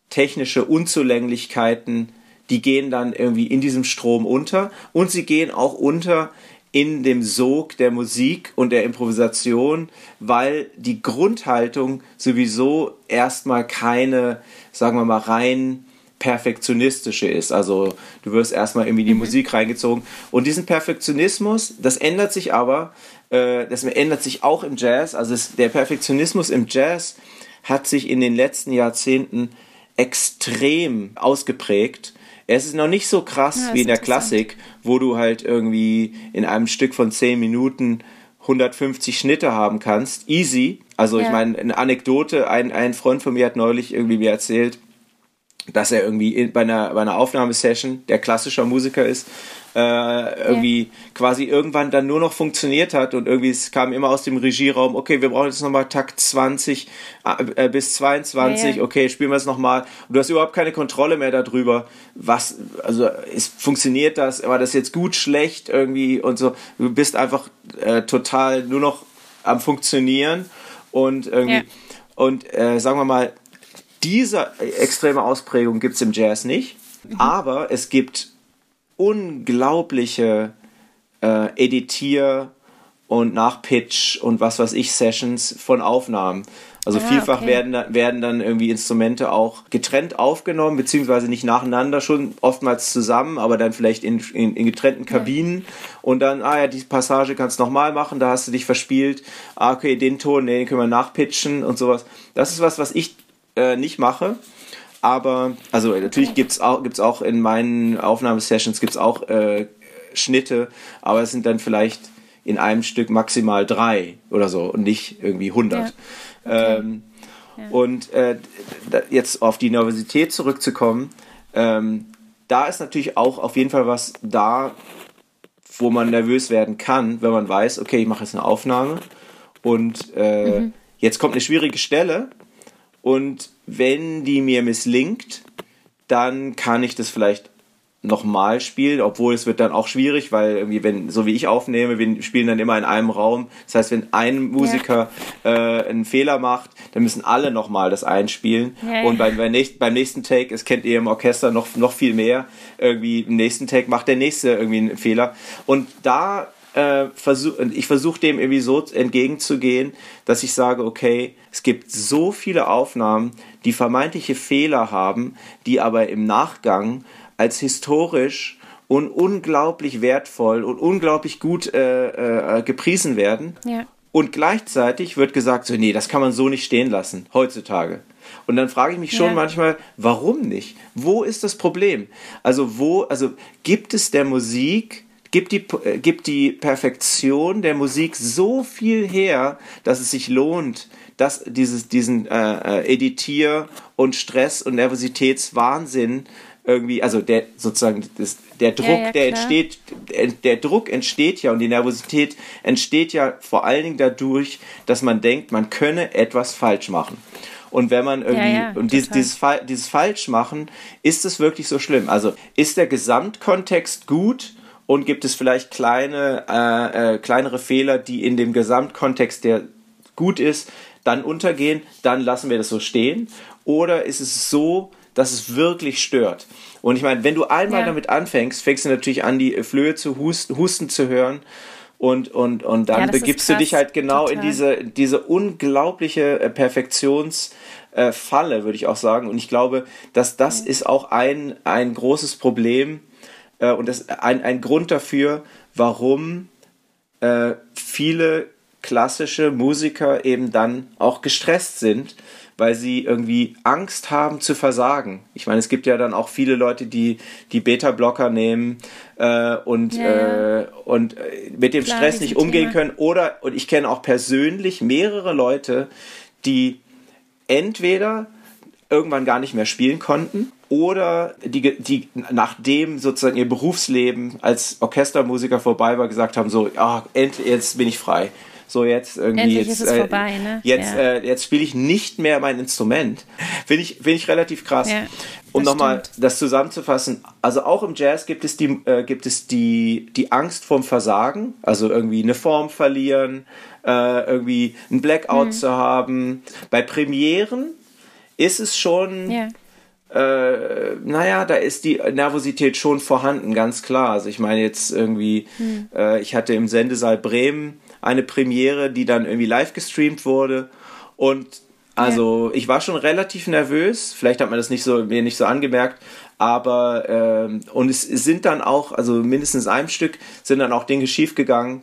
technische Unzulänglichkeiten, die gehen dann irgendwie in diesem Strom unter und sie gehen auch unter in dem Sog der Musik und der Improvisation, weil die Grundhaltung sowieso erstmal keine, sagen wir mal, rein perfektionistische ist. Also du wirst erstmal irgendwie die mhm. Musik reingezogen. Und diesen Perfektionismus, das ändert sich aber, äh, das ändert sich auch im Jazz. Also es, der Perfektionismus im Jazz hat sich in den letzten Jahrzehnten extrem ausgeprägt. Es ist noch nicht so krass ja, wie in der Klassik, wo du halt irgendwie in einem Stück von 10 Minuten 150 Schnitte haben kannst. Easy. Also ja. ich meine, eine Anekdote, ein, ein Freund von mir hat neulich irgendwie mir erzählt, dass er irgendwie in, bei, einer, bei einer Aufnahmesession, der klassischer Musiker ist, äh, irgendwie ja. quasi irgendwann dann nur noch funktioniert hat und irgendwie es kam immer aus dem Regieraum, okay, wir brauchen jetzt nochmal Takt 20 äh, bis 22, ja, okay, spielen wir es nochmal. Und du hast überhaupt keine Kontrolle mehr darüber, was, also ist, funktioniert das, war das jetzt gut, schlecht irgendwie und so. Du bist einfach äh, total nur noch am Funktionieren und irgendwie, und äh, sagen wir mal, diese extreme Ausprägung gibt es im Jazz nicht, mhm. aber es gibt unglaubliche äh, Editier- und Nachpitch und was weiß ich Sessions von Aufnahmen. Also ah, vielfach okay. werden, werden dann irgendwie Instrumente auch getrennt aufgenommen, beziehungsweise nicht nacheinander, schon oftmals zusammen, aber dann vielleicht in, in, in getrennten Kabinen. Ja. Und dann, ah ja, die Passage kannst du nochmal machen, da hast du dich verspielt. Ah, okay, den Ton, nee, den können wir nachpitchen und sowas. Das ist was, was ich äh, nicht mache. Aber, also natürlich gibt es auch, gibt's auch in meinen Aufnahmesessions gibt's auch äh, Schnitte, aber es sind dann vielleicht in einem Stück maximal drei oder so und nicht irgendwie 100. Ja. Okay. Ähm, ja. Und äh, jetzt auf die Nervosität zurückzukommen, ähm, da ist natürlich auch auf jeden Fall was da, wo man nervös werden kann, wenn man weiß, okay, ich mache jetzt eine Aufnahme und äh, mhm. jetzt kommt eine schwierige Stelle und wenn die mir misslingt, dann kann ich das vielleicht nochmal spielen, obwohl es wird dann auch schwierig, weil irgendwie, wenn, so wie ich aufnehme, wir spielen dann immer in einem Raum. Das heißt, wenn ein Musiker ja. äh, einen Fehler macht, dann müssen alle nochmal das einspielen. Ja, und beim, beim, nächsten, beim nächsten Take, es kennt ihr im Orchester noch, noch viel mehr, irgendwie im nächsten Take macht der nächste irgendwie einen Fehler. Und da äh, versuch, ich versuche dem irgendwie so entgegenzugehen, dass ich sage, okay, es gibt so viele Aufnahmen, die vermeintliche Fehler haben, die aber im Nachgang als historisch und unglaublich wertvoll und unglaublich gut äh, äh, gepriesen werden. Ja. Und gleichzeitig wird gesagt, so, nee, das kann man so nicht stehen lassen, heutzutage. Und dann frage ich mich schon ja. manchmal, warum nicht? Wo ist das Problem? Also, wo, also gibt es der Musik, gibt die, äh, gibt die Perfektion der Musik so viel her, dass es sich lohnt, dass dieses, diesen äh, äh Editier- und Stress- und Nervositätswahnsinn irgendwie, also der sozusagen das, der Druck, ja, ja, der entsteht, der, der, Druck entsteht ja und die Nervosität entsteht ja vor allen Dingen dadurch, dass man denkt, man könne etwas falsch machen. Und wenn man irgendwie, ja, und dieses, dieses, dieses Falschmachen, ist es wirklich so schlimm? Also ist der Gesamtkontext gut und gibt es vielleicht kleine, äh, äh, kleinere Fehler, die in dem Gesamtkontext, der gut ist, dann untergehen, dann lassen wir das so stehen? Oder ist es so, dass es wirklich stört. Und ich meine, wenn du einmal ja. damit anfängst, fängst du natürlich an, die Flöhe zu husten, husten zu hören. Und, und, und dann ja, begibst du dich halt genau Total. in diese, diese unglaubliche äh, Perfektionsfalle, äh, würde ich auch sagen. Und ich glaube, dass das ja. ist auch ein, ein großes Problem äh, und das ein, ein Grund dafür, warum äh, viele klassische Musiker eben dann auch gestresst sind, weil sie irgendwie Angst haben zu versagen. Ich meine, es gibt ja dann auch viele Leute, die die Beta-Blocker nehmen äh, und, ja. äh, und äh, mit dem Klar, Stress nicht umgehen Thema. können. Oder, und ich kenne auch persönlich mehrere Leute, die entweder irgendwann gar nicht mehr spielen konnten oder die, die nachdem sozusagen ihr Berufsleben als Orchestermusiker vorbei war, gesagt haben, so, ah, endlich, jetzt bin ich frei so jetzt irgendwie Endlich jetzt, ist es äh, vorbei, ne? jetzt, ja. äh, jetzt spiele ich nicht mehr mein Instrument. Finde ich, finde ich relativ krass. Ja, um nochmal das zusammenzufassen, also auch im Jazz gibt es die, äh, gibt es die, die Angst vorm Versagen, also irgendwie eine Form verlieren, äh, irgendwie ein Blackout mhm. zu haben. Bei Premieren ist es schon. Ja. Äh, naja, da ist die Nervosität schon vorhanden, ganz klar. Also ich meine jetzt irgendwie, hm. äh, ich hatte im Sendesaal Bremen eine Premiere, die dann irgendwie live gestreamt wurde. Und also ja. ich war schon relativ nervös. Vielleicht hat man das nicht so mir nicht so angemerkt, aber ähm, und es, es sind dann auch, also mindestens einem Stück sind dann auch Dinge schiefgegangen.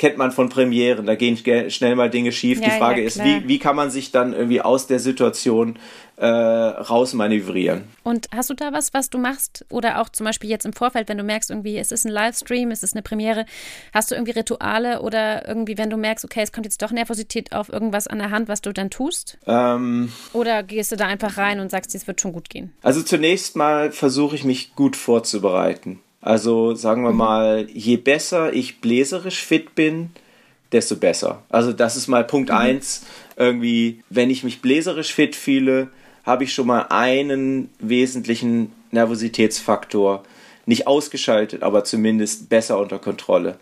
Kennt man von Premieren, da gehen schnell mal Dinge schief. Ja, Die Frage ja, ist, wie, wie kann man sich dann irgendwie aus der Situation äh, rausmanövrieren. Und hast du da was, was du machst? Oder auch zum Beispiel jetzt im Vorfeld, wenn du merkst, irgendwie, es ist ein Livestream, es ist eine Premiere, hast du irgendwie Rituale oder irgendwie, wenn du merkst, okay, es kommt jetzt doch Nervosität auf irgendwas an der Hand, was du dann tust? Ähm, oder gehst du da einfach rein und sagst, es wird schon gut gehen? Also zunächst mal versuche ich mich gut vorzubereiten. Also sagen wir mhm. mal, je besser ich bläserisch fit bin, desto besser. Also das ist mal Punkt mhm. eins. Irgendwie, wenn ich mich bläserisch fit fühle, habe ich schon mal einen wesentlichen Nervositätsfaktor nicht ausgeschaltet, aber zumindest besser unter Kontrolle.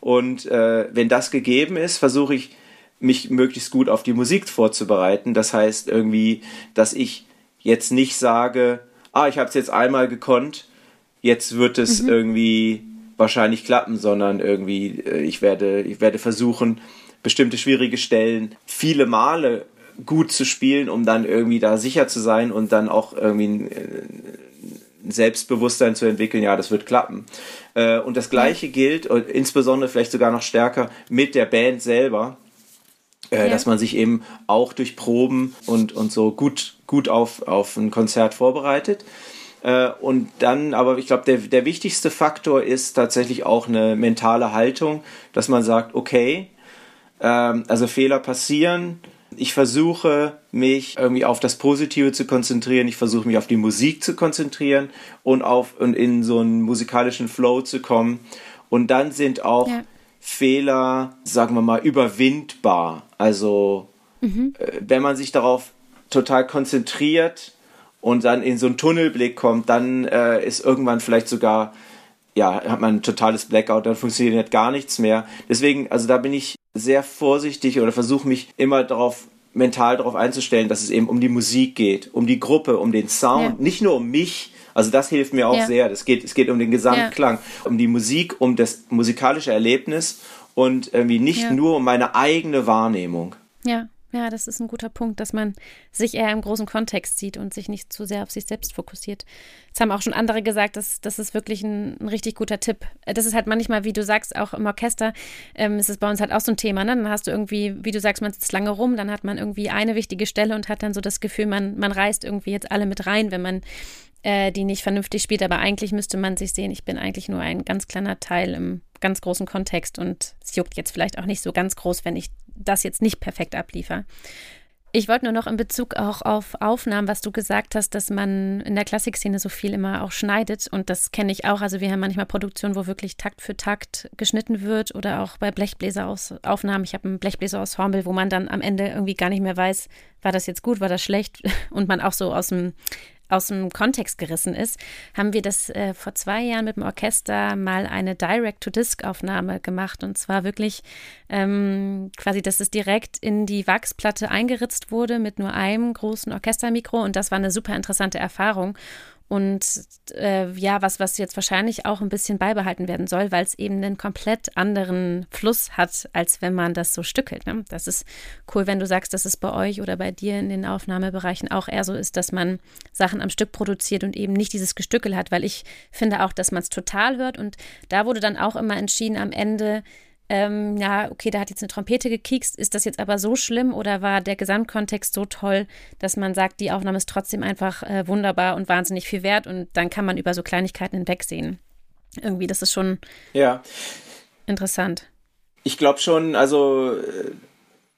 Und äh, wenn das gegeben ist, versuche ich mich möglichst gut auf die Musik vorzubereiten. Das heißt irgendwie, dass ich jetzt nicht sage, ah, ich habe es jetzt einmal gekonnt, jetzt wird es mhm. irgendwie wahrscheinlich klappen, sondern irgendwie äh, ich werde ich werde versuchen bestimmte schwierige Stellen viele Male gut zu spielen, um dann irgendwie da sicher zu sein und dann auch irgendwie ein, äh, ein Selbstbewusstsein zu entwickeln, ja, das wird klappen. Äh, und das Gleiche gilt, und insbesondere vielleicht sogar noch stärker, mit der Band selber, ja. dass man sich eben auch durch Proben und, und so gut, gut auf, auf ein Konzert vorbereitet. Äh, und dann, aber ich glaube, der, der wichtigste Faktor ist tatsächlich auch eine mentale Haltung, dass man sagt, okay, ähm, also Fehler passieren. Ich versuche mich irgendwie auf das Positive zu konzentrieren. Ich versuche mich auf die Musik zu konzentrieren und auf und in so einen musikalischen Flow zu kommen. Und dann sind auch ja. Fehler, sagen wir mal, überwindbar. Also mhm. äh, wenn man sich darauf total konzentriert und dann in so einen Tunnelblick kommt, dann äh, ist irgendwann vielleicht sogar ja, hat man ein totales Blackout, dann funktioniert gar nichts mehr. Deswegen, also da bin ich sehr vorsichtig oder versuche mich immer darauf mental darauf einzustellen, dass es eben um die Musik geht, um die Gruppe, um den Sound, ja. nicht nur um mich. Also das hilft mir auch ja. sehr. Das geht, es geht um den Gesamtklang, ja. um die Musik, um das musikalische Erlebnis und irgendwie nicht nur um meine eigene Wahrnehmung. Ja. Ja, das ist ein guter Punkt, dass man sich eher im großen Kontext sieht und sich nicht zu sehr auf sich selbst fokussiert. Das haben auch schon andere gesagt, dass das ist wirklich ein, ein richtig guter Tipp. Das ist halt manchmal, wie du sagst, auch im Orchester ähm, ist es bei uns halt auch so ein Thema. Ne? Dann hast du irgendwie, wie du sagst, man sitzt lange rum, dann hat man irgendwie eine wichtige Stelle und hat dann so das Gefühl, man, man reißt irgendwie jetzt alle mit rein, wenn man äh, die nicht vernünftig spielt. Aber eigentlich müsste man sich sehen, ich bin eigentlich nur ein ganz kleiner Teil im ganz großen Kontext und es juckt jetzt vielleicht auch nicht so ganz groß, wenn ich das jetzt nicht perfekt abliefere. Ich wollte nur noch in Bezug auch auf Aufnahmen, was du gesagt hast, dass man in der Klassikszene so viel immer auch schneidet. Und das kenne ich auch. Also wir haben manchmal Produktionen, wo wirklich Takt für Takt geschnitten wird oder auch bei Blechbläseraufnahmen. Ich habe ein Blechbläserensemble, wo man dann am Ende irgendwie gar nicht mehr weiß, war das jetzt gut, war das schlecht und man auch so aus dem aus dem Kontext gerissen ist, haben wir das äh, vor zwei Jahren mit dem Orchester mal eine Direct-to-Disc-Aufnahme gemacht. Und zwar wirklich ähm, quasi, dass es direkt in die Wachsplatte eingeritzt wurde mit nur einem großen Orchestermikro. Und das war eine super interessante Erfahrung. Und äh, ja, was, was jetzt wahrscheinlich auch ein bisschen beibehalten werden soll, weil es eben einen komplett anderen Fluss hat, als wenn man das so stückelt. Ne? Das ist cool, wenn du sagst, dass es bei euch oder bei dir in den Aufnahmebereichen auch eher so ist, dass man Sachen am Stück produziert und eben nicht dieses Gestückel hat, weil ich finde auch, dass man es total hört. Und da wurde dann auch immer entschieden, am Ende ähm, ja, okay, da hat jetzt eine Trompete gekiekst, ist das jetzt aber so schlimm oder war der Gesamtkontext so toll, dass man sagt, die Aufnahme ist trotzdem einfach äh, wunderbar und wahnsinnig viel wert und dann kann man über so Kleinigkeiten hinwegsehen. Irgendwie, das ist schon ja. interessant. Ich glaube schon, also äh,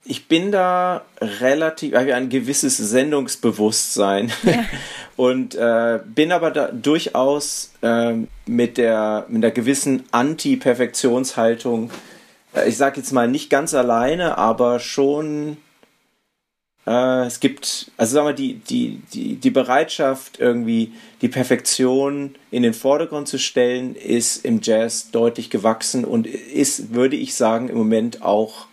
ich bin da relativ, habe ein gewisses Sendungsbewusstsein ja. und äh, bin aber da durchaus äh, mit der mit einer gewissen Anti-Perfektionshaltung ich sage jetzt mal nicht ganz alleine, aber schon äh, es gibt, also sagen wir, die, die, die, die Bereitschaft, irgendwie die Perfektion in den Vordergrund zu stellen, ist im Jazz deutlich gewachsen und ist, würde ich sagen, im Moment auch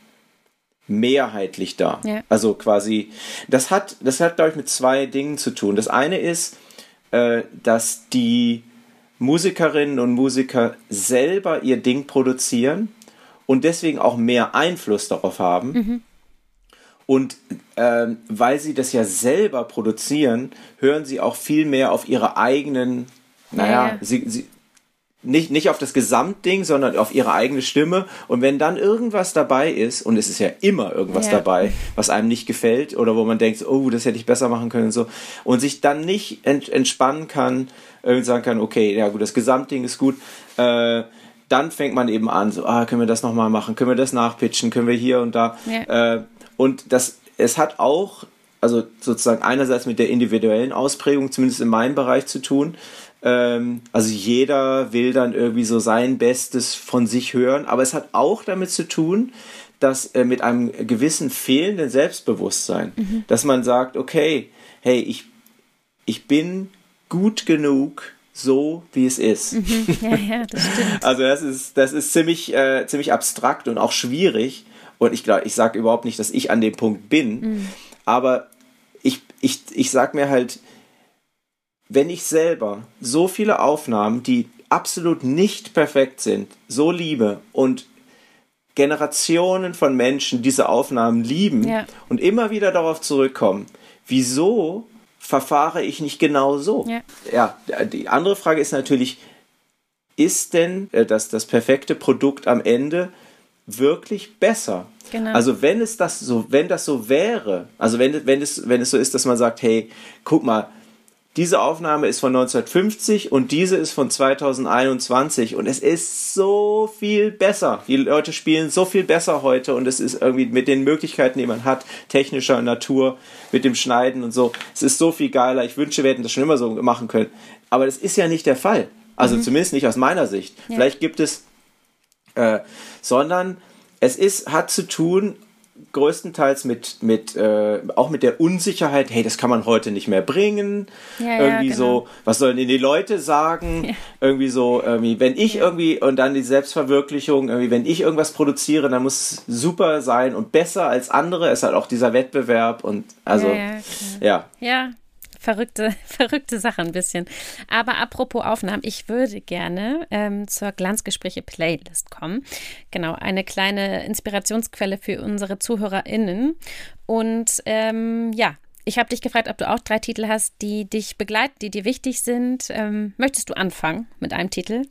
mehrheitlich da. Ja. Also quasi, das hat, das hat, glaube ich, mit zwei Dingen zu tun. Das eine ist, äh, dass die Musikerinnen und Musiker selber ihr Ding produzieren und deswegen auch mehr Einfluss darauf haben. Mhm. Und ähm, weil sie das ja selber produzieren, hören sie auch viel mehr auf ihre eigenen, naja, ja. sie, sie, nicht, nicht auf das Gesamtding, sondern auf ihre eigene Stimme. Und wenn dann irgendwas dabei ist, und es ist ja immer irgendwas ja. dabei, was einem nicht gefällt oder wo man denkt, oh, das hätte ich besser machen können und so, und sich dann nicht ent, entspannen kann, irgendwie sagen kann, okay, ja gut, das Gesamtding ist gut, äh, dann fängt man eben an, so, ah, können wir das nochmal machen, können wir das nachpitchen, können wir hier und da. Ja. Äh, und das, es hat auch, also sozusagen einerseits mit der individuellen Ausprägung, zumindest in meinem Bereich zu tun. Ähm, also jeder will dann irgendwie so sein Bestes von sich hören, aber es hat auch damit zu tun, dass äh, mit einem gewissen fehlenden Selbstbewusstsein, mhm. dass man sagt, okay, hey, ich, ich bin gut genug, so, wie es ist. Mhm. Ja, ja, das stimmt. also das ist, das ist ziemlich, äh, ziemlich abstrakt und auch schwierig. Und ich glaube, ich sage überhaupt nicht, dass ich an dem Punkt bin. Mhm. Aber ich, ich, ich sage mir halt, wenn ich selber so viele Aufnahmen, die absolut nicht perfekt sind, so liebe und Generationen von Menschen diese Aufnahmen lieben ja. und immer wieder darauf zurückkommen, wieso verfahre ich nicht genau so? Ja. ja, die andere Frage ist natürlich, ist denn äh, das, das perfekte Produkt am Ende wirklich besser? Genau. Also wenn es das so, wenn das so wäre, also wenn, wenn, es, wenn es so ist, dass man sagt, hey, guck mal, diese Aufnahme ist von 1950 und diese ist von 2021 und es ist so viel besser. Die Leute spielen so viel besser heute und es ist irgendwie mit den Möglichkeiten, die man hat, technischer Natur, mit dem Schneiden und so. Es ist so viel geiler. Ich wünsche, wir hätten das schon immer so machen können. Aber das ist ja nicht der Fall. Also mhm. zumindest nicht aus meiner Sicht. Ja. Vielleicht gibt es, äh, sondern es ist, hat zu tun größtenteils mit, mit äh, auch mit der Unsicherheit, hey, das kann man heute nicht mehr bringen. Ja, irgendwie ja, genau. so, was sollen denn die Leute sagen? Ja. Irgendwie so, irgendwie, wenn ich irgendwie, und dann die Selbstverwirklichung, irgendwie, wenn ich irgendwas produziere, dann muss es super sein und besser als andere. Es hat auch dieser Wettbewerb und also, ja. Ja, verrückte, verrückte Sache ein bisschen. Aber apropos Aufnahmen, ich würde gerne ähm, zur Glanzgespräche-Playlist kommen. Genau, eine kleine Inspirationsquelle für unsere ZuhörerInnen. Und ähm, ja, ich habe dich gefragt, ob du auch drei Titel hast, die dich begleiten, die dir wichtig sind. Ähm, möchtest du anfangen mit einem Titel?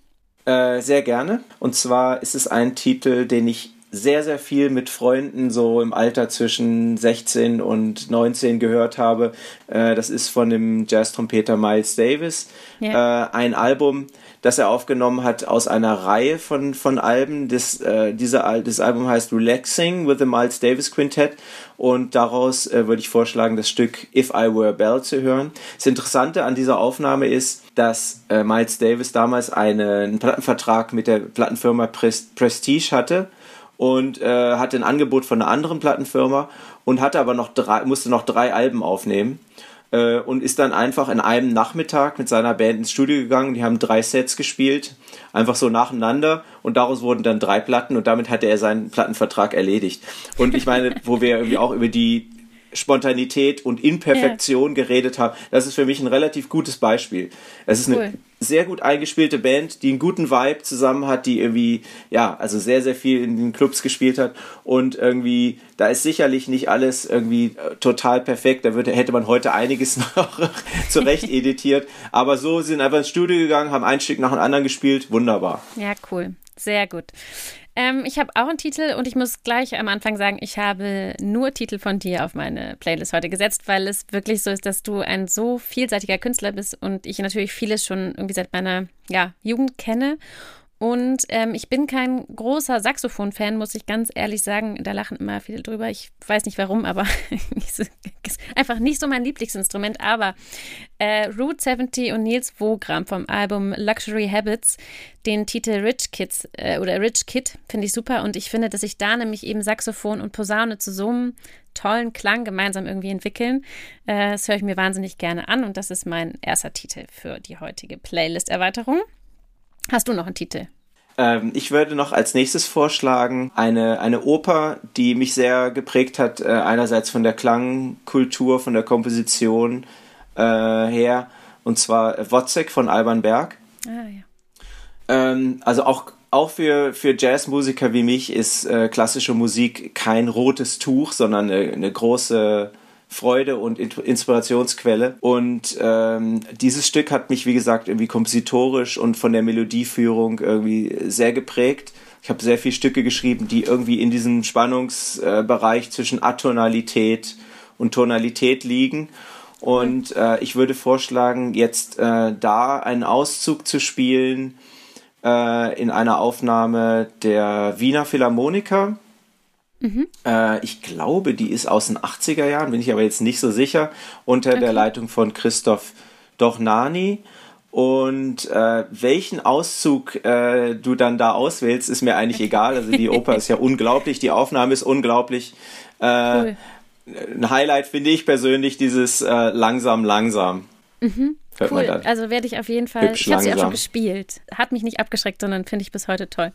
Äh, sehr gerne. Und zwar ist es ein Titel, den ich sehr, sehr viel mit Freunden so im Alter zwischen 16 und 19 gehört habe. Äh, das ist von dem Jazz-Trompeter Miles Davis. Yeah. Äh, ein Album, das er aufgenommen hat aus einer Reihe von, von Alben. Das, äh, diese, das Album heißt Relaxing with the Miles Davis Quintet und daraus äh, würde ich vorschlagen, das Stück If I Were Bell zu hören. Das Interessante an dieser Aufnahme ist, dass äh, Miles Davis damals eine, einen Plattenvertrag mit der Plattenfirma Prestige hatte und äh, hatte ein Angebot von einer anderen Plattenfirma und hatte aber noch drei, musste noch drei Alben aufnehmen äh, und ist dann einfach in einem Nachmittag mit seiner Band ins Studio gegangen. Die haben drei Sets gespielt, einfach so nacheinander und daraus wurden dann drei Platten und damit hatte er seinen Plattenvertrag erledigt. Und ich meine, wo wir irgendwie auch über die Spontanität und Imperfektion ja. geredet haben. Das ist für mich ein relativ gutes Beispiel. Es ist cool. eine sehr gut eingespielte Band, die einen guten Vibe zusammen hat, die irgendwie, ja, also sehr, sehr viel in den Clubs gespielt hat und irgendwie, da ist sicherlich nicht alles irgendwie äh, total perfekt, da würde, hätte man heute einiges noch zurecht editiert, aber so sind einfach ins Studio gegangen, haben ein Stück nach dem anderen gespielt, wunderbar. Ja, cool. Sehr gut. Ähm, ich habe auch einen Titel und ich muss gleich am Anfang sagen, ich habe nur Titel von dir auf meine Playlist heute gesetzt, weil es wirklich so ist, dass du ein so vielseitiger Künstler bist und ich natürlich vieles schon irgendwie seit meiner ja, Jugend kenne. Und ähm, ich bin kein großer Saxophon-Fan, muss ich ganz ehrlich sagen. Da lachen immer viele drüber. Ich weiß nicht warum, aber einfach nicht so mein Lieblingsinstrument. Aber äh, Route 70 und Nils Wogram vom Album Luxury Habits, den Titel Rich Kids äh, oder Rich Kid, finde ich super. Und ich finde, dass sich da nämlich eben Saxophon und Posaune zu so einem tollen Klang gemeinsam irgendwie entwickeln. Äh, das höre ich mir wahnsinnig gerne an. Und das ist mein erster Titel für die heutige Playlist-Erweiterung. Hast du noch einen Titel? Ähm, ich würde noch als nächstes vorschlagen eine, eine Oper, die mich sehr geprägt hat, äh, einerseits von der Klangkultur, von der Komposition äh, her, und zwar Wozzeck von Alban Berg. Ah, ja. Ähm, also auch auch für, für Jazzmusiker wie mich ist äh, klassische Musik kein rotes Tuch, sondern eine, eine große Freude und Inspirationsquelle. Und ähm, dieses Stück hat mich, wie gesagt, irgendwie kompositorisch und von der Melodieführung irgendwie sehr geprägt. Ich habe sehr viele Stücke geschrieben, die irgendwie in diesem Spannungsbereich zwischen Atonalität und Tonalität liegen. Und äh, ich würde vorschlagen, jetzt äh, da einen Auszug zu spielen äh, in einer Aufnahme der Wiener Philharmoniker Mhm. Äh, ich glaube, die ist aus den 80er Jahren, bin ich aber jetzt nicht so sicher, unter okay. der Leitung von Christoph Dochnani. Und äh, welchen Auszug äh, du dann da auswählst, ist mir eigentlich egal. Also die Oper ist ja unglaublich, die Aufnahme ist unglaublich. Äh, cool. Ein Highlight finde ich persönlich dieses äh, langsam, langsam. Mhm. Cool, also werde ich auf jeden Fall. Ich habe sie auch schon gespielt. Hat mich nicht abgeschreckt, sondern finde ich bis heute toll.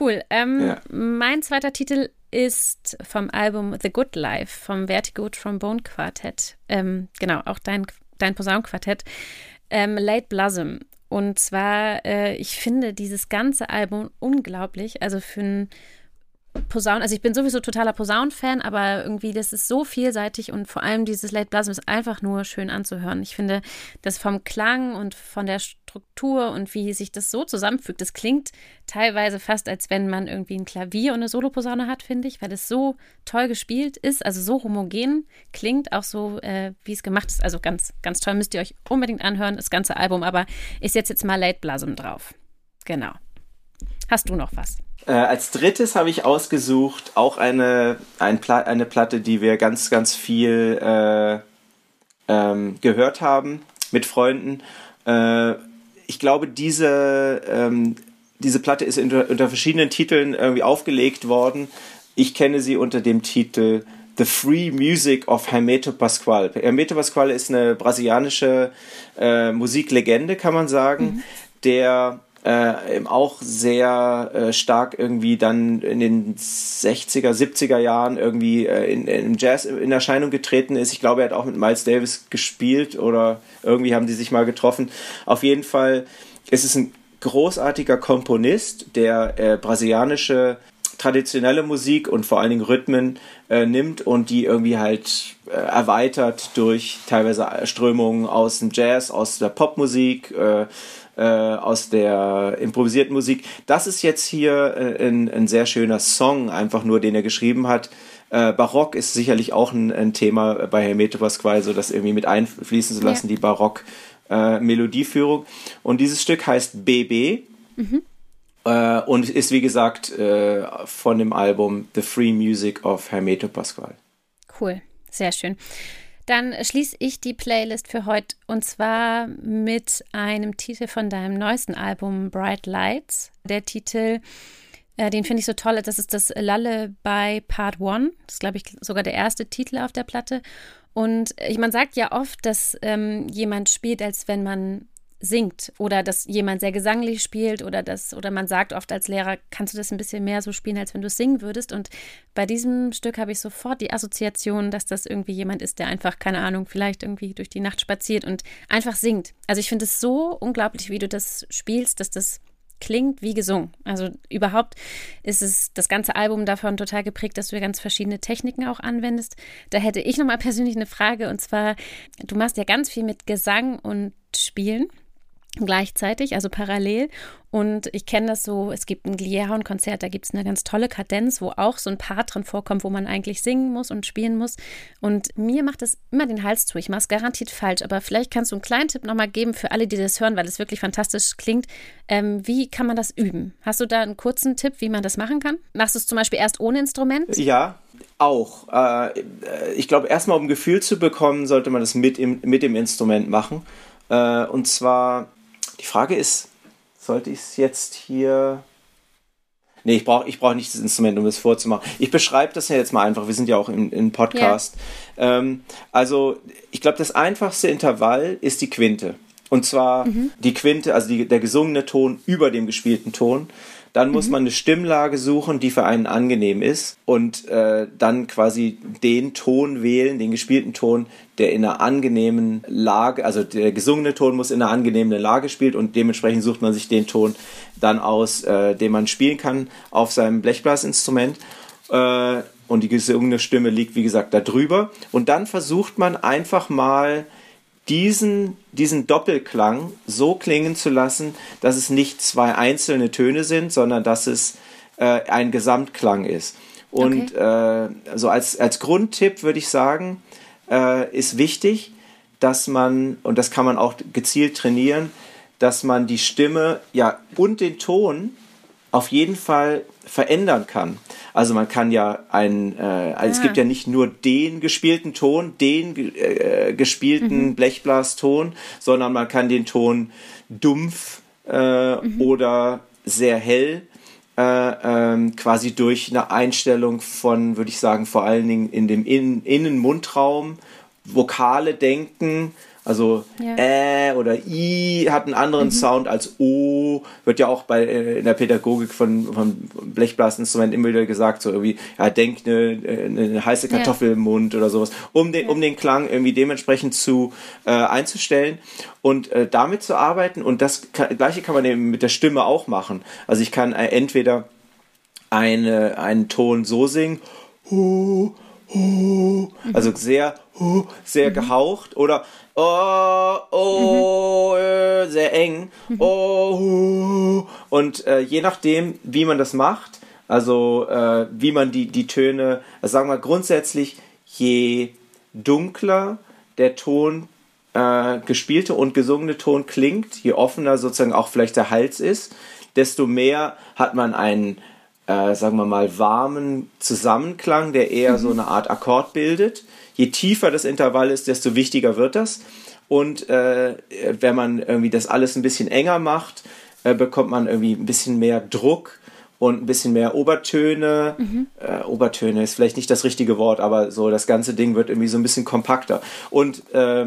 Cool. Ähm, ja. Mein zweiter Titel ist vom Album The Good Life vom Vertigo Trombone Quartett. Ähm, genau, auch dein, dein Posaunenquartett. Ähm, Late Blossom. Und zwar, äh, ich finde dieses ganze Album unglaublich. Also für ein Posaunen, also ich bin sowieso totaler Posaunen-Fan, aber irgendwie das ist so vielseitig und vor allem dieses Late Blossom ist einfach nur schön anzuhören. Ich finde, das vom Klang und von der Struktur und wie sich das so zusammenfügt, das klingt teilweise fast, als wenn man irgendwie ein Klavier und eine Soloposaune hat, finde ich, weil es so toll gespielt ist, also so homogen klingt, auch so, äh, wie es gemacht ist. Also ganz, ganz toll, müsst ihr euch unbedingt anhören, das ganze Album, aber ich setze jetzt mal Late Blossom drauf. Genau. Hast du noch was? Äh, als drittes habe ich ausgesucht auch eine, ein Pla eine Platte, die wir ganz, ganz viel äh, ähm, gehört haben mit Freunden. Äh, ich glaube, diese, ähm, diese Platte ist unter, unter verschiedenen Titeln irgendwie aufgelegt worden. Ich kenne sie unter dem Titel The Free Music of Hermeto Pascual. Hermeto Pascual ist eine brasilianische äh, Musiklegende, kann man sagen, mhm. der äh, auch sehr äh, stark irgendwie dann in den 60er, 70er Jahren irgendwie äh, in, in Jazz in Erscheinung getreten ist. Ich glaube, er hat auch mit Miles Davis gespielt oder irgendwie haben die sich mal getroffen. Auf jeden Fall ist es ein großartiger Komponist, der äh, brasilianische traditionelle Musik und vor allen Dingen Rhythmen äh, nimmt und die irgendwie halt äh, erweitert durch teilweise Strömungen aus dem Jazz, aus der Popmusik, äh, aus der improvisierten Musik. Das ist jetzt hier äh, ein, ein, sehr schöner Song, einfach nur, den er geschrieben hat. Äh, Barock ist sicherlich auch ein, ein Thema bei Hermeto Pasquale, so das irgendwie mit einfließen zu lassen, ja. die Barock-Melodieführung. Äh, und dieses Stück heißt BB. Mhm. Äh, und ist wie gesagt äh, von dem Album The Free Music of Hermeto Pasquale. Cool, sehr schön. Dann schließe ich die Playlist für heute und zwar mit einem Titel von deinem neuesten Album Bright Lights. Der Titel, äh, den finde ich so toll, das ist das Lullaby Part One. Das ist, glaube ich, sogar der erste Titel auf der Platte. Und ich, man sagt ja oft, dass ähm, jemand spielt, als wenn man singt oder dass jemand sehr gesanglich spielt oder das oder man sagt oft als Lehrer, kannst du das ein bisschen mehr so spielen, als wenn du singen würdest und bei diesem Stück habe ich sofort die Assoziation, dass das irgendwie jemand ist, der einfach keine Ahnung, vielleicht irgendwie durch die Nacht spaziert und einfach singt. Also ich finde es so unglaublich, wie du das spielst, dass das klingt wie gesungen. Also überhaupt ist es das ganze Album davon total geprägt, dass du ganz verschiedene Techniken auch anwendest. Da hätte ich nochmal persönlich eine Frage und zwar, du machst ja ganz viel mit Gesang und Spielen gleichzeitig, also parallel. Und ich kenne das so, es gibt ein Glierhorn-Konzert, da gibt es eine ganz tolle Kadenz, wo auch so ein Part drin vorkommt, wo man eigentlich singen muss und spielen muss. Und mir macht das immer den Hals zu. Ich mache es garantiert falsch, aber vielleicht kannst du einen kleinen Tipp nochmal geben für alle, die das hören, weil es wirklich fantastisch klingt. Ähm, wie kann man das üben? Hast du da einen kurzen Tipp, wie man das machen kann? Machst du es zum Beispiel erst ohne Instrument? Ja, auch. Äh, ich glaube, erstmal um ein Gefühl zu bekommen, sollte man das mit, im, mit dem Instrument machen. Äh, und zwar die Frage ist, sollte ich es jetzt hier. Nee, ich brauche ich brauch nicht das Instrument, um das vorzumachen. Ich beschreibe das ja jetzt mal einfach. Wir sind ja auch im, im Podcast. Yeah. Ähm, also, ich glaube, das einfachste Intervall ist die Quinte. Und zwar mhm. die Quinte, also die, der gesungene Ton über dem gespielten Ton. Dann muss mhm. man eine Stimmlage suchen, die für einen angenehm ist und äh, dann quasi den Ton wählen, den gespielten Ton, der in einer angenehmen Lage, also der gesungene Ton muss in einer angenehmen Lage spielt und dementsprechend sucht man sich den Ton dann aus, äh, den man spielen kann auf seinem Blechblasinstrument. Äh, und die gesungene Stimme liegt, wie gesagt, da drüber. Und dann versucht man einfach mal diesen, diesen Doppelklang so klingen zu lassen, dass es nicht zwei einzelne Töne sind, sondern dass es äh, ein Gesamtklang ist. Und okay. äh, so als, als Grundtipp würde ich sagen, äh, ist wichtig, dass man, und das kann man auch gezielt trainieren, dass man die Stimme ja und den Ton auf jeden Fall verändern kann. Also man kann ja ein, äh, also es gibt ja nicht nur den gespielten Ton, den äh, gespielten mhm. Blechblaston, sondern man kann den Ton dumpf äh, mhm. oder sehr hell äh, ähm, quasi durch eine Einstellung von, würde ich sagen, vor allen Dingen in dem In Innenmundraum, Vokale denken, also ja. Ä oder I hat einen anderen mhm. Sound als O. Wird ja auch bei äh, in der Pädagogik von, von Blechblasinstrumenten immer wieder gesagt, so irgendwie, ja, denk eine, eine heiße Kartoffel ja. im Mund oder sowas, um den, ja. um den Klang irgendwie dementsprechend zu äh, einzustellen und äh, damit zu arbeiten. Und das kann, gleiche kann man eben mit der Stimme auch machen. Also ich kann äh, entweder eine, einen Ton so singen, hu, hu, also sehr, sehr mhm. gehaucht oder oh, oh, mhm. sehr eng, oh, hu. und äh, je nachdem, wie man das macht, also äh, wie man die, die Töne, also sagen wir grundsätzlich, je dunkler der Ton äh, gespielte und gesungene Ton klingt, je offener sozusagen auch vielleicht der Hals ist, desto mehr hat man einen, äh, sagen wir mal, warmen Zusammenklang, der eher mhm. so eine Art Akkord bildet. Je tiefer das Intervall ist, desto wichtiger wird das. Und äh, wenn man irgendwie das alles ein bisschen enger macht, äh, bekommt man irgendwie ein bisschen mehr Druck und ein bisschen mehr Obertöne. Mhm. Äh, Obertöne ist vielleicht nicht das richtige Wort, aber so das ganze Ding wird irgendwie so ein bisschen kompakter. Und äh,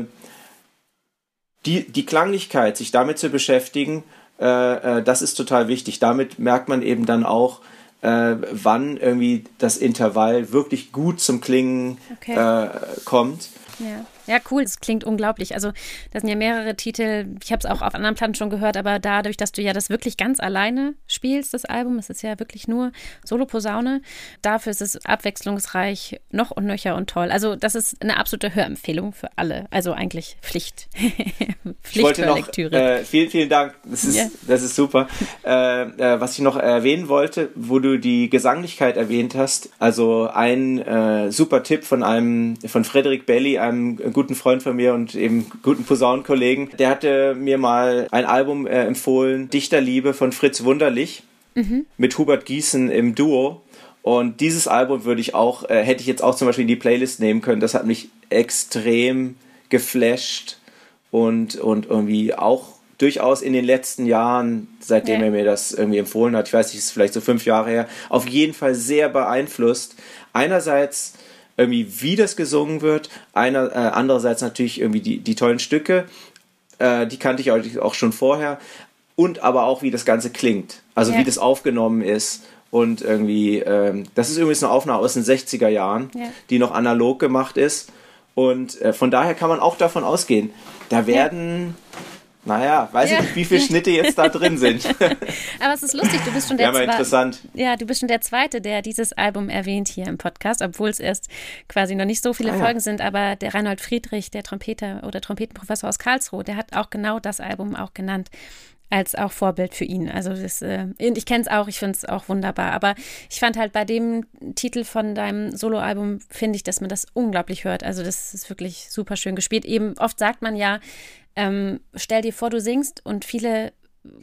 die, die Klanglichkeit, sich damit zu beschäftigen, äh, äh, das ist total wichtig. Damit merkt man eben dann auch, äh, wann irgendwie das Intervall wirklich gut zum Klingen okay. Äh, kommt. Ja. Ja, cool, das klingt unglaublich. Also, das sind ja mehrere Titel. Ich habe es auch auf anderen Platten schon gehört, aber dadurch, dass du ja das wirklich ganz alleine spielst, das Album, es ist ja wirklich nur Solo-Posaune, dafür ist es abwechslungsreich, noch und nöcher und toll. Also, das ist eine absolute Hörempfehlung für alle. Also, eigentlich Pflicht. Pflicht für Lektüre. Äh, vielen, vielen Dank. Das ist, ja. das ist super. Äh, äh, was ich noch erwähnen wollte, wo du die Gesanglichkeit erwähnt hast, also ein äh, super Tipp von einem, von Frederik Belli, einem guten guten Freund von mir und eben guten Posaunenkollegen, der hatte mir mal ein Album äh, empfohlen, Dichterliebe von Fritz Wunderlich mhm. mit Hubert Gießen im Duo. Und dieses Album würde ich auch, äh, hätte ich jetzt auch zum Beispiel in die Playlist nehmen können. Das hat mich extrem geflasht und, und irgendwie auch durchaus in den letzten Jahren, seitdem ja. er mir das irgendwie empfohlen hat, ich weiß nicht, ist vielleicht so fünf Jahre her, auf jeden Fall sehr beeinflusst. Einerseits irgendwie, wie das gesungen wird. Einer, äh, andererseits natürlich irgendwie die, die tollen Stücke, äh, die kannte ich auch schon vorher. Und aber auch, wie das Ganze klingt. Also ja. wie das aufgenommen ist. Und irgendwie, ähm, das ist übrigens eine Aufnahme aus den 60er Jahren, ja. die noch analog gemacht ist. Und äh, von daher kann man auch davon ausgehen, da werden ja. Naja, weiß ja. ich nicht, wie viele Schnitte jetzt da drin sind. Aber es ist lustig, du bist schon der ja, interessant. Ja, du bist schon der Zweite, der dieses Album erwähnt hier im Podcast, obwohl es erst quasi noch nicht so viele ah, Folgen ja. sind. Aber der Reinhold Friedrich, der Trompeter oder Trompetenprofessor aus Karlsruhe, der hat auch genau das Album auch genannt als auch Vorbild für ihn. Also das, äh, ich kenne es auch, ich finde es auch wunderbar. Aber ich fand halt bei dem Titel von deinem Soloalbum, finde ich, dass man das unglaublich hört. Also das ist wirklich super schön gespielt. Eben oft sagt man ja, ähm, stell dir vor, du singst und viele,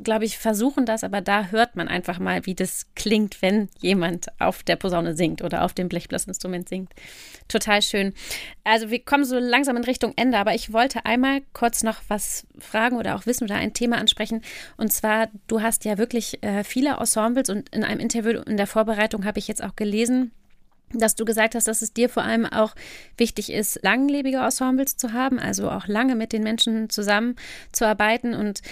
glaube ich, versuchen das, aber da hört man einfach mal, wie das klingt, wenn jemand auf der Posaune singt oder auf dem Blechblasinstrument singt. Total schön. Also wir kommen so langsam in Richtung Ende, aber ich wollte einmal kurz noch was fragen oder auch wissen oder ein Thema ansprechen. Und zwar, du hast ja wirklich äh, viele Ensembles und in einem Interview in der Vorbereitung habe ich jetzt auch gelesen, dass du gesagt hast, dass es dir vor allem auch wichtig ist, langlebige Ensembles zu haben, also auch lange mit den Menschen zusammenzuarbeiten und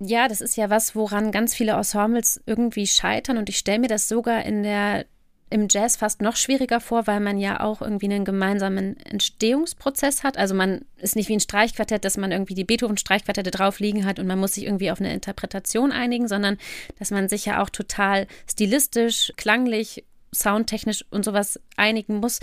ja, das ist ja was, woran ganz viele Ensembles irgendwie scheitern und ich stelle mir das sogar in der im Jazz fast noch schwieriger vor, weil man ja auch irgendwie einen gemeinsamen Entstehungsprozess hat. Also man ist nicht wie ein Streichquartett, dass man irgendwie die Beethoven-Streichquartette drauf liegen hat und man muss sich irgendwie auf eine Interpretation einigen, sondern dass man sich ja auch total stilistisch, klanglich soundtechnisch und sowas einigen muss.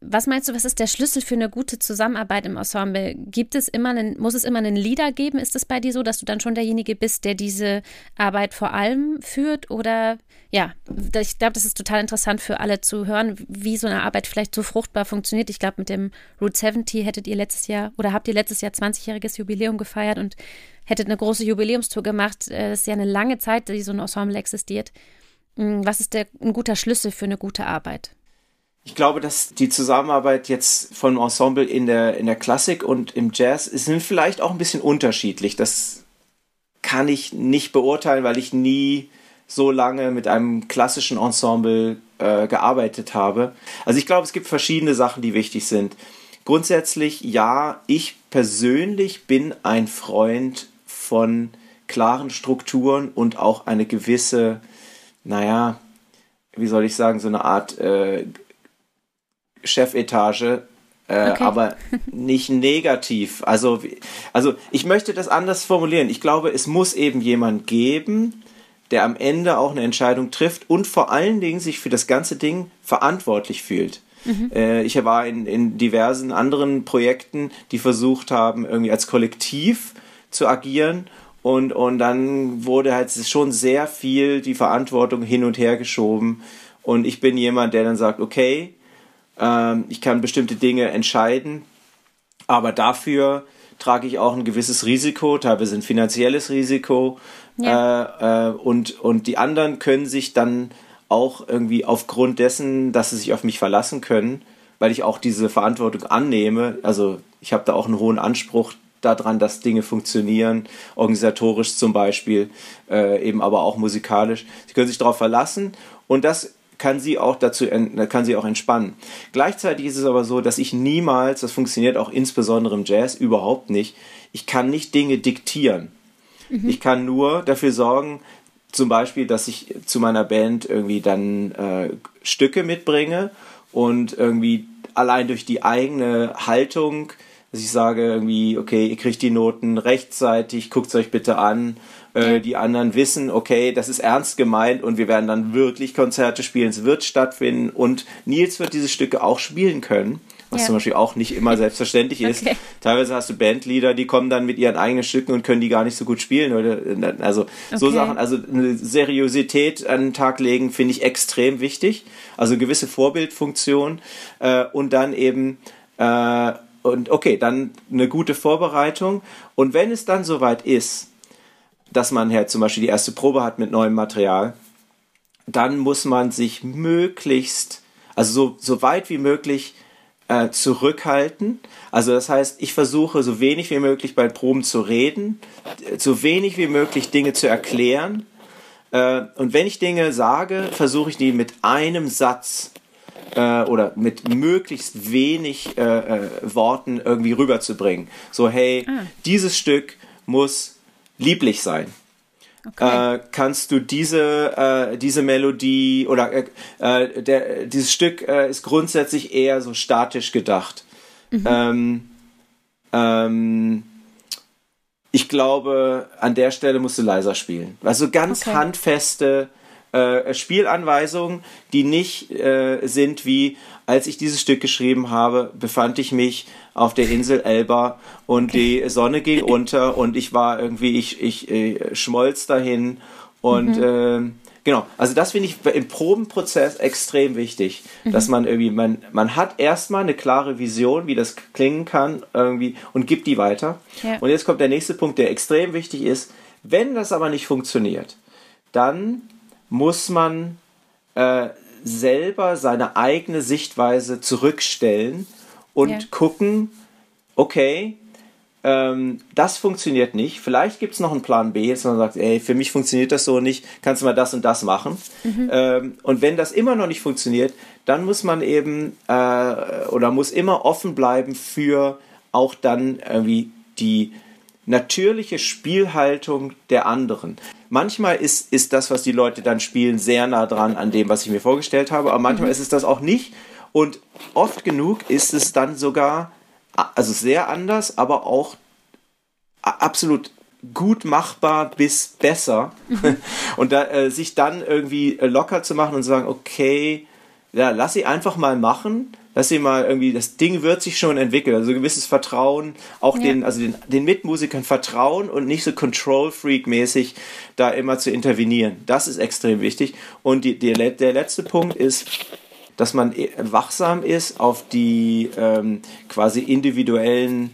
Was meinst du, was ist der Schlüssel für eine gute Zusammenarbeit im Ensemble? Gibt es immer einen, muss es immer einen Leader geben? Ist es bei dir so, dass du dann schon derjenige bist, der diese Arbeit vor allem führt? Oder ja, ich glaube, das ist total interessant für alle zu hören, wie so eine Arbeit vielleicht so fruchtbar funktioniert. Ich glaube, mit dem Route 70 hättet ihr letztes Jahr oder habt ihr letztes Jahr 20-jähriges Jubiläum gefeiert und hättet eine große Jubiläumstour gemacht. Äh, das ist ja eine lange Zeit, die so ein Ensemble existiert. Hm, was ist der, ein guter Schlüssel für eine gute Arbeit? Ich glaube, dass die Zusammenarbeit jetzt von Ensemble in der, in der Klassik und im Jazz sind vielleicht auch ein bisschen unterschiedlich. Das kann ich nicht beurteilen, weil ich nie so lange mit einem klassischen Ensemble äh, gearbeitet habe. Also ich glaube, es gibt verschiedene Sachen, die wichtig sind. Grundsätzlich ja, ich persönlich bin ein Freund von klaren Strukturen und auch eine gewisse naja, wie soll ich sagen, so eine Art äh, Chefetage, äh, okay. aber nicht negativ. Also, also ich möchte das anders formulieren. Ich glaube, es muss eben jemand geben, der am Ende auch eine Entscheidung trifft und vor allen Dingen sich für das ganze Ding verantwortlich fühlt. Mhm. Äh, ich war in, in diversen anderen Projekten, die versucht haben, irgendwie als Kollektiv zu agieren. Und, und dann wurde halt schon sehr viel die Verantwortung hin und her geschoben. Und ich bin jemand, der dann sagt, okay, ähm, ich kann bestimmte Dinge entscheiden, aber dafür trage ich auch ein gewisses Risiko, teilweise ein finanzielles Risiko. Ja. Äh, äh, und, und die anderen können sich dann auch irgendwie aufgrund dessen, dass sie sich auf mich verlassen können, weil ich auch diese Verantwortung annehme. Also ich habe da auch einen hohen Anspruch daran, dass Dinge funktionieren, organisatorisch zum Beispiel, äh, eben aber auch musikalisch. Sie können sich darauf verlassen und das kann sie auch dazu, kann sie auch entspannen. Gleichzeitig ist es aber so, dass ich niemals, das funktioniert auch insbesondere im Jazz überhaupt nicht, ich kann nicht Dinge diktieren. Mhm. Ich kann nur dafür sorgen, zum Beispiel, dass ich zu meiner Band irgendwie dann äh, Stücke mitbringe und irgendwie allein durch die eigene Haltung, dass ich sage irgendwie, okay, ihr kriegt die Noten rechtzeitig, guckt es euch bitte an äh, die anderen wissen, okay, das ist ernst gemeint und wir werden dann wirklich Konzerte spielen, es wird stattfinden und Nils wird diese Stücke auch spielen können. Was ja. zum Beispiel auch nicht immer selbstverständlich ist. Okay. Teilweise hast du Bandleader, die kommen dann mit ihren eigenen Stücken und können die gar nicht so gut spielen. Oder, also okay. so Sachen, also eine Seriosität an den Tag legen, finde ich extrem wichtig. Also eine gewisse Vorbildfunktion äh, und dann eben äh, und okay, dann eine gute Vorbereitung. Und wenn es dann soweit ist, dass man halt zum Beispiel die erste Probe hat mit neuem Material, dann muss man sich möglichst, also so, so weit wie möglich äh, zurückhalten. Also das heißt, ich versuche so wenig wie möglich bei Proben zu reden, so wenig wie möglich Dinge zu erklären. Äh, und wenn ich Dinge sage, versuche ich die mit einem Satz äh, oder mit möglichst wenig äh, äh, Worten irgendwie rüberzubringen. So, hey, ah. dieses Stück muss lieblich sein. Okay. Äh, kannst du diese, äh, diese Melodie oder äh, äh der, dieses Stück äh, ist grundsätzlich eher so statisch gedacht. Mhm. Ähm, ähm, ich glaube, an der Stelle musst du leiser spielen. Also ganz okay. handfeste äh, Spielanweisungen, die nicht äh, sind wie, als ich dieses Stück geschrieben habe, befand ich mich auf der Insel Elba und die Sonne ging unter und ich war irgendwie, ich, ich äh, schmolz dahin und mhm. äh, genau, also das finde ich im Probenprozess extrem wichtig, mhm. dass man irgendwie, man, man hat erstmal eine klare Vision, wie das klingen kann irgendwie und gibt die weiter. Ja. Und jetzt kommt der nächste Punkt, der extrem wichtig ist. Wenn das aber nicht funktioniert, dann muss man äh, selber seine eigene Sichtweise zurückstellen und ja. gucken, okay, ähm, das funktioniert nicht. Vielleicht gibt es noch einen Plan B, dass man sagt, ey, für mich funktioniert das so nicht, kannst du mal das und das machen. Mhm. Ähm, und wenn das immer noch nicht funktioniert, dann muss man eben äh, oder muss immer offen bleiben für auch dann irgendwie die natürliche Spielhaltung der anderen. Manchmal ist, ist das, was die Leute dann spielen, sehr nah dran an dem, was ich mir vorgestellt habe, aber manchmal mhm. ist es das auch nicht. Und oft genug ist es dann sogar, also sehr anders, aber auch absolut gut machbar bis besser. Mhm. Und da, äh, sich dann irgendwie locker zu machen und zu sagen, okay, ja, lass sie einfach mal machen lass sie mal irgendwie, das Ding wird sich schon entwickeln. Also gewisses Vertrauen, auch ja. den, also den, den Mitmusikern vertrauen und nicht so Control-Freak-mäßig da immer zu intervenieren. Das ist extrem wichtig. Und die, die, der letzte Punkt ist, dass man e, wachsam ist auf die ähm, quasi individuellen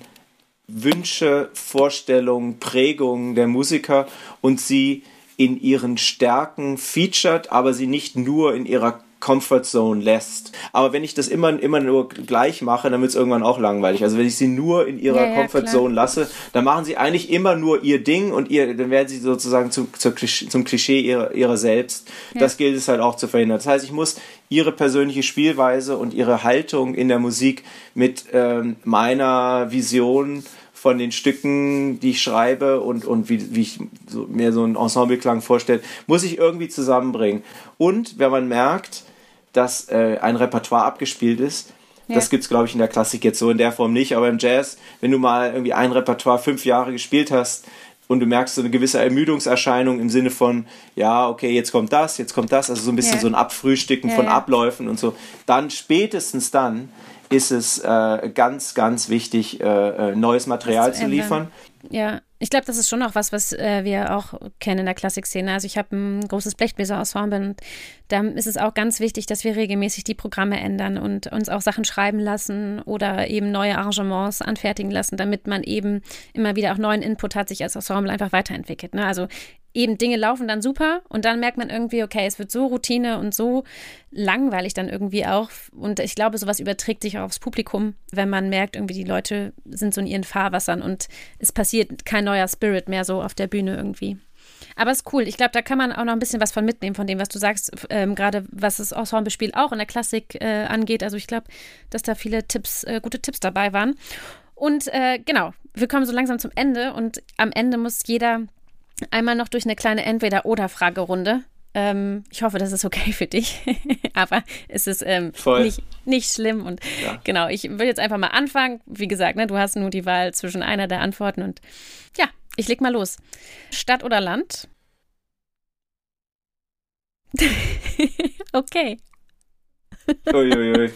Wünsche, Vorstellungen, Prägungen der Musiker und sie in ihren Stärken featured, aber sie nicht nur in ihrer Comfort Zone lässt. Aber wenn ich das immer, immer nur gleich mache, dann wird es irgendwann auch langweilig. Also wenn ich sie nur in ihrer ja, ja, Comfort Zone lasse, dann machen sie eigentlich immer nur ihr Ding und ihr, dann werden sie sozusagen zum, zum Klischee ihrer, ihrer selbst. Ja. Das gilt es halt auch zu verhindern. Das heißt, ich muss ihre persönliche Spielweise und ihre Haltung in der Musik mit ähm, meiner Vision von den Stücken, die ich schreibe und, und wie, wie ich so, mir so einen Ensembleklang vorstelle, muss ich irgendwie zusammenbringen. Und wenn man merkt, dass äh, ein Repertoire abgespielt ist, ja. Das es, glaube ich, in der Klassik jetzt so in der Form nicht, aber im Jazz, wenn du mal irgendwie ein Repertoire fünf Jahre gespielt hast, und du merkst so eine gewisse Ermüdungserscheinung im Sinne von, ja, okay, jetzt kommt das, jetzt kommt das, also so ein bisschen ja. so ein Abfrühstücken ja, von. Abläufen und so. Dann spätestens dann ist es äh, ganz, ganz wichtig, äh, äh neues Material zu, zu liefern. Ja, ich glaube, das ist schon auch was, was äh, wir auch kennen in der Klassikszene. Also ich habe ein großes Blechbläser-Ensemble und da ist es auch ganz wichtig, dass wir regelmäßig die Programme ändern und uns auch Sachen schreiben lassen oder eben neue Arrangements anfertigen lassen, damit man eben immer wieder auch neuen Input hat, sich als Ensemble einfach weiterentwickelt. Ne? Also eben Dinge laufen dann super und dann merkt man irgendwie, okay, es wird so Routine und so langweilig dann irgendwie auch. Und ich glaube, sowas überträgt sich auch aufs Publikum, wenn man merkt, irgendwie die Leute sind so in ihren Fahrwassern und es passiert kein neuer Spirit mehr so auf der Bühne irgendwie. Aber es ist cool. Ich glaube, da kann man auch noch ein bisschen was von mitnehmen, von dem, was du sagst, ähm, gerade was das Ensemble-Spiel auch in der Klassik äh, angeht. Also ich glaube, dass da viele Tipps, äh, gute Tipps dabei waren. Und äh, genau, wir kommen so langsam zum Ende und am Ende muss jeder einmal noch durch eine kleine Entweder-Oder-Fragerunde. Ähm, ich hoffe, das ist okay für dich, aber es ist ähm, nicht, nicht schlimm. Und ja. genau, ich will jetzt einfach mal anfangen. Wie gesagt, ne, du hast nur die Wahl zwischen einer der Antworten und ja, ich leg mal los. Stadt oder Land? okay. Uiuiui.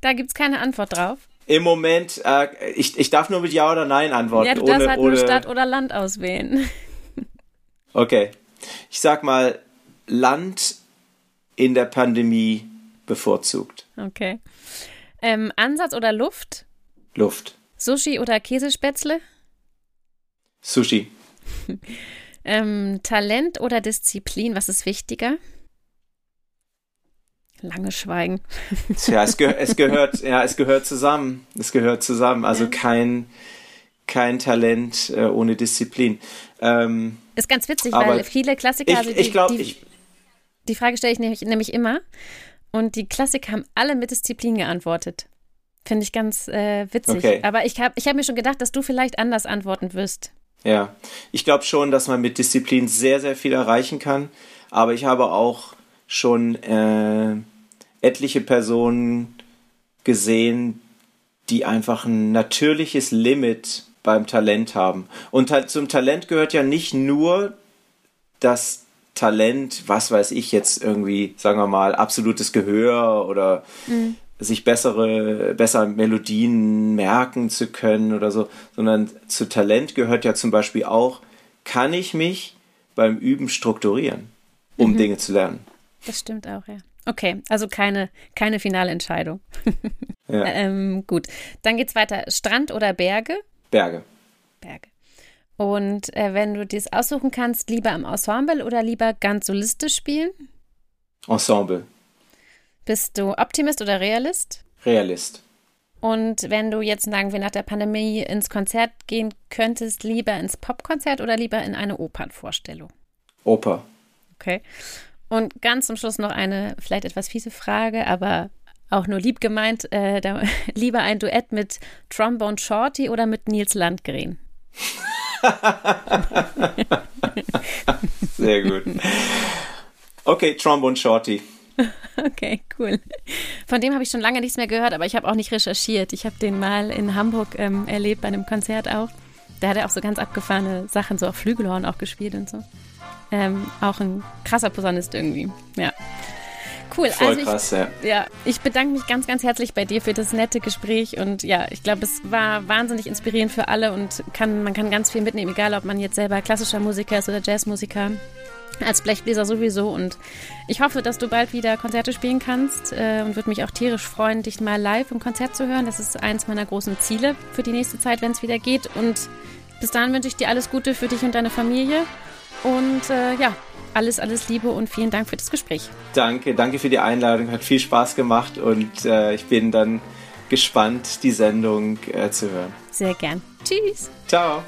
Da gibt es keine Antwort drauf. Im Moment, äh, ich, ich darf nur mit Ja oder Nein antworten. Ja, du darfst halt ohne... nur Stadt oder Land auswählen. Okay. Ich sag mal, Land in der Pandemie bevorzugt. Okay. Ähm, Ansatz oder Luft? Luft. Sushi oder Käsespätzle? Sushi. ähm, Talent oder Disziplin, was ist wichtiger? Lange Schweigen. Tja, es, ge es, gehört, ja, es gehört zusammen. Es gehört zusammen. Also ja. kein, kein Talent äh, ohne Disziplin. Ähm, ist ganz witzig, weil viele Klassiker, ich, also die, ich glaub, die, ich, die Frage stelle ich nämlich, nämlich, immer. Und die Klassiker haben alle mit Disziplin geantwortet. Finde ich ganz äh, witzig. Okay. Aber ich habe ich hab mir schon gedacht, dass du vielleicht anders antworten wirst. Ja, ich glaube schon, dass man mit Disziplin sehr, sehr viel erreichen kann. Aber ich habe auch schon äh, etliche Personen gesehen, die einfach ein natürliches Limit beim Talent haben. Und halt zum Talent gehört ja nicht nur das Talent, was weiß ich jetzt irgendwie, sagen wir mal, absolutes Gehör oder mhm. sich bessere, besser Melodien merken zu können oder so, sondern zu Talent gehört ja zum Beispiel auch, kann ich mich beim Üben strukturieren, um mhm. Dinge zu lernen. Das stimmt auch, ja. Okay, also keine, keine finale Entscheidung. ja. ähm, gut, dann geht's weiter. Strand oder Berge? Berge. Berge. Und äh, wenn du dies aussuchen kannst, lieber im Ensemble oder lieber ganz solistisch spielen? Ensemble. Bist du Optimist oder Realist? Realist. Und wenn du jetzt, sagen wir, nach der Pandemie ins Konzert gehen könntest, lieber ins Popkonzert oder lieber in eine Opernvorstellung? Oper. Okay. Und ganz zum Schluss noch eine vielleicht etwas fiese Frage, aber auch nur lieb gemeint, äh, da, lieber ein Duett mit Trombone Shorty oder mit Nils Landgren? Sehr gut. Okay, Trombone Shorty. Okay, cool. Von dem habe ich schon lange nichts mehr gehört, aber ich habe auch nicht recherchiert. Ich habe den mal in Hamburg ähm, erlebt, bei einem Konzert auch. Da hat er auch so ganz abgefahrene Sachen, so auf Flügelhorn auch gespielt und so. Ähm, auch ein krasser Posaunist irgendwie. Ja. Cool. Voll also ich, krass, ja. ja. Ich bedanke mich ganz, ganz herzlich bei dir für das nette Gespräch und ja, ich glaube, es war wahnsinnig inspirierend für alle und kann, man kann ganz viel mitnehmen, egal ob man jetzt selber klassischer Musiker ist oder Jazzmusiker. Als Blechbläser sowieso und ich hoffe, dass du bald wieder Konzerte spielen kannst äh, und würde mich auch tierisch freuen, dich mal live im Konzert zu hören. Das ist eins meiner großen Ziele für die nächste Zeit, wenn es wieder geht. Und bis dahin wünsche ich dir alles Gute für dich und deine Familie. Und äh, ja, alles, alles Liebe und vielen Dank für das Gespräch. Danke, danke für die Einladung. Hat viel Spaß gemacht und äh, ich bin dann gespannt, die Sendung äh, zu hören. Sehr gern. Tschüss. Ciao.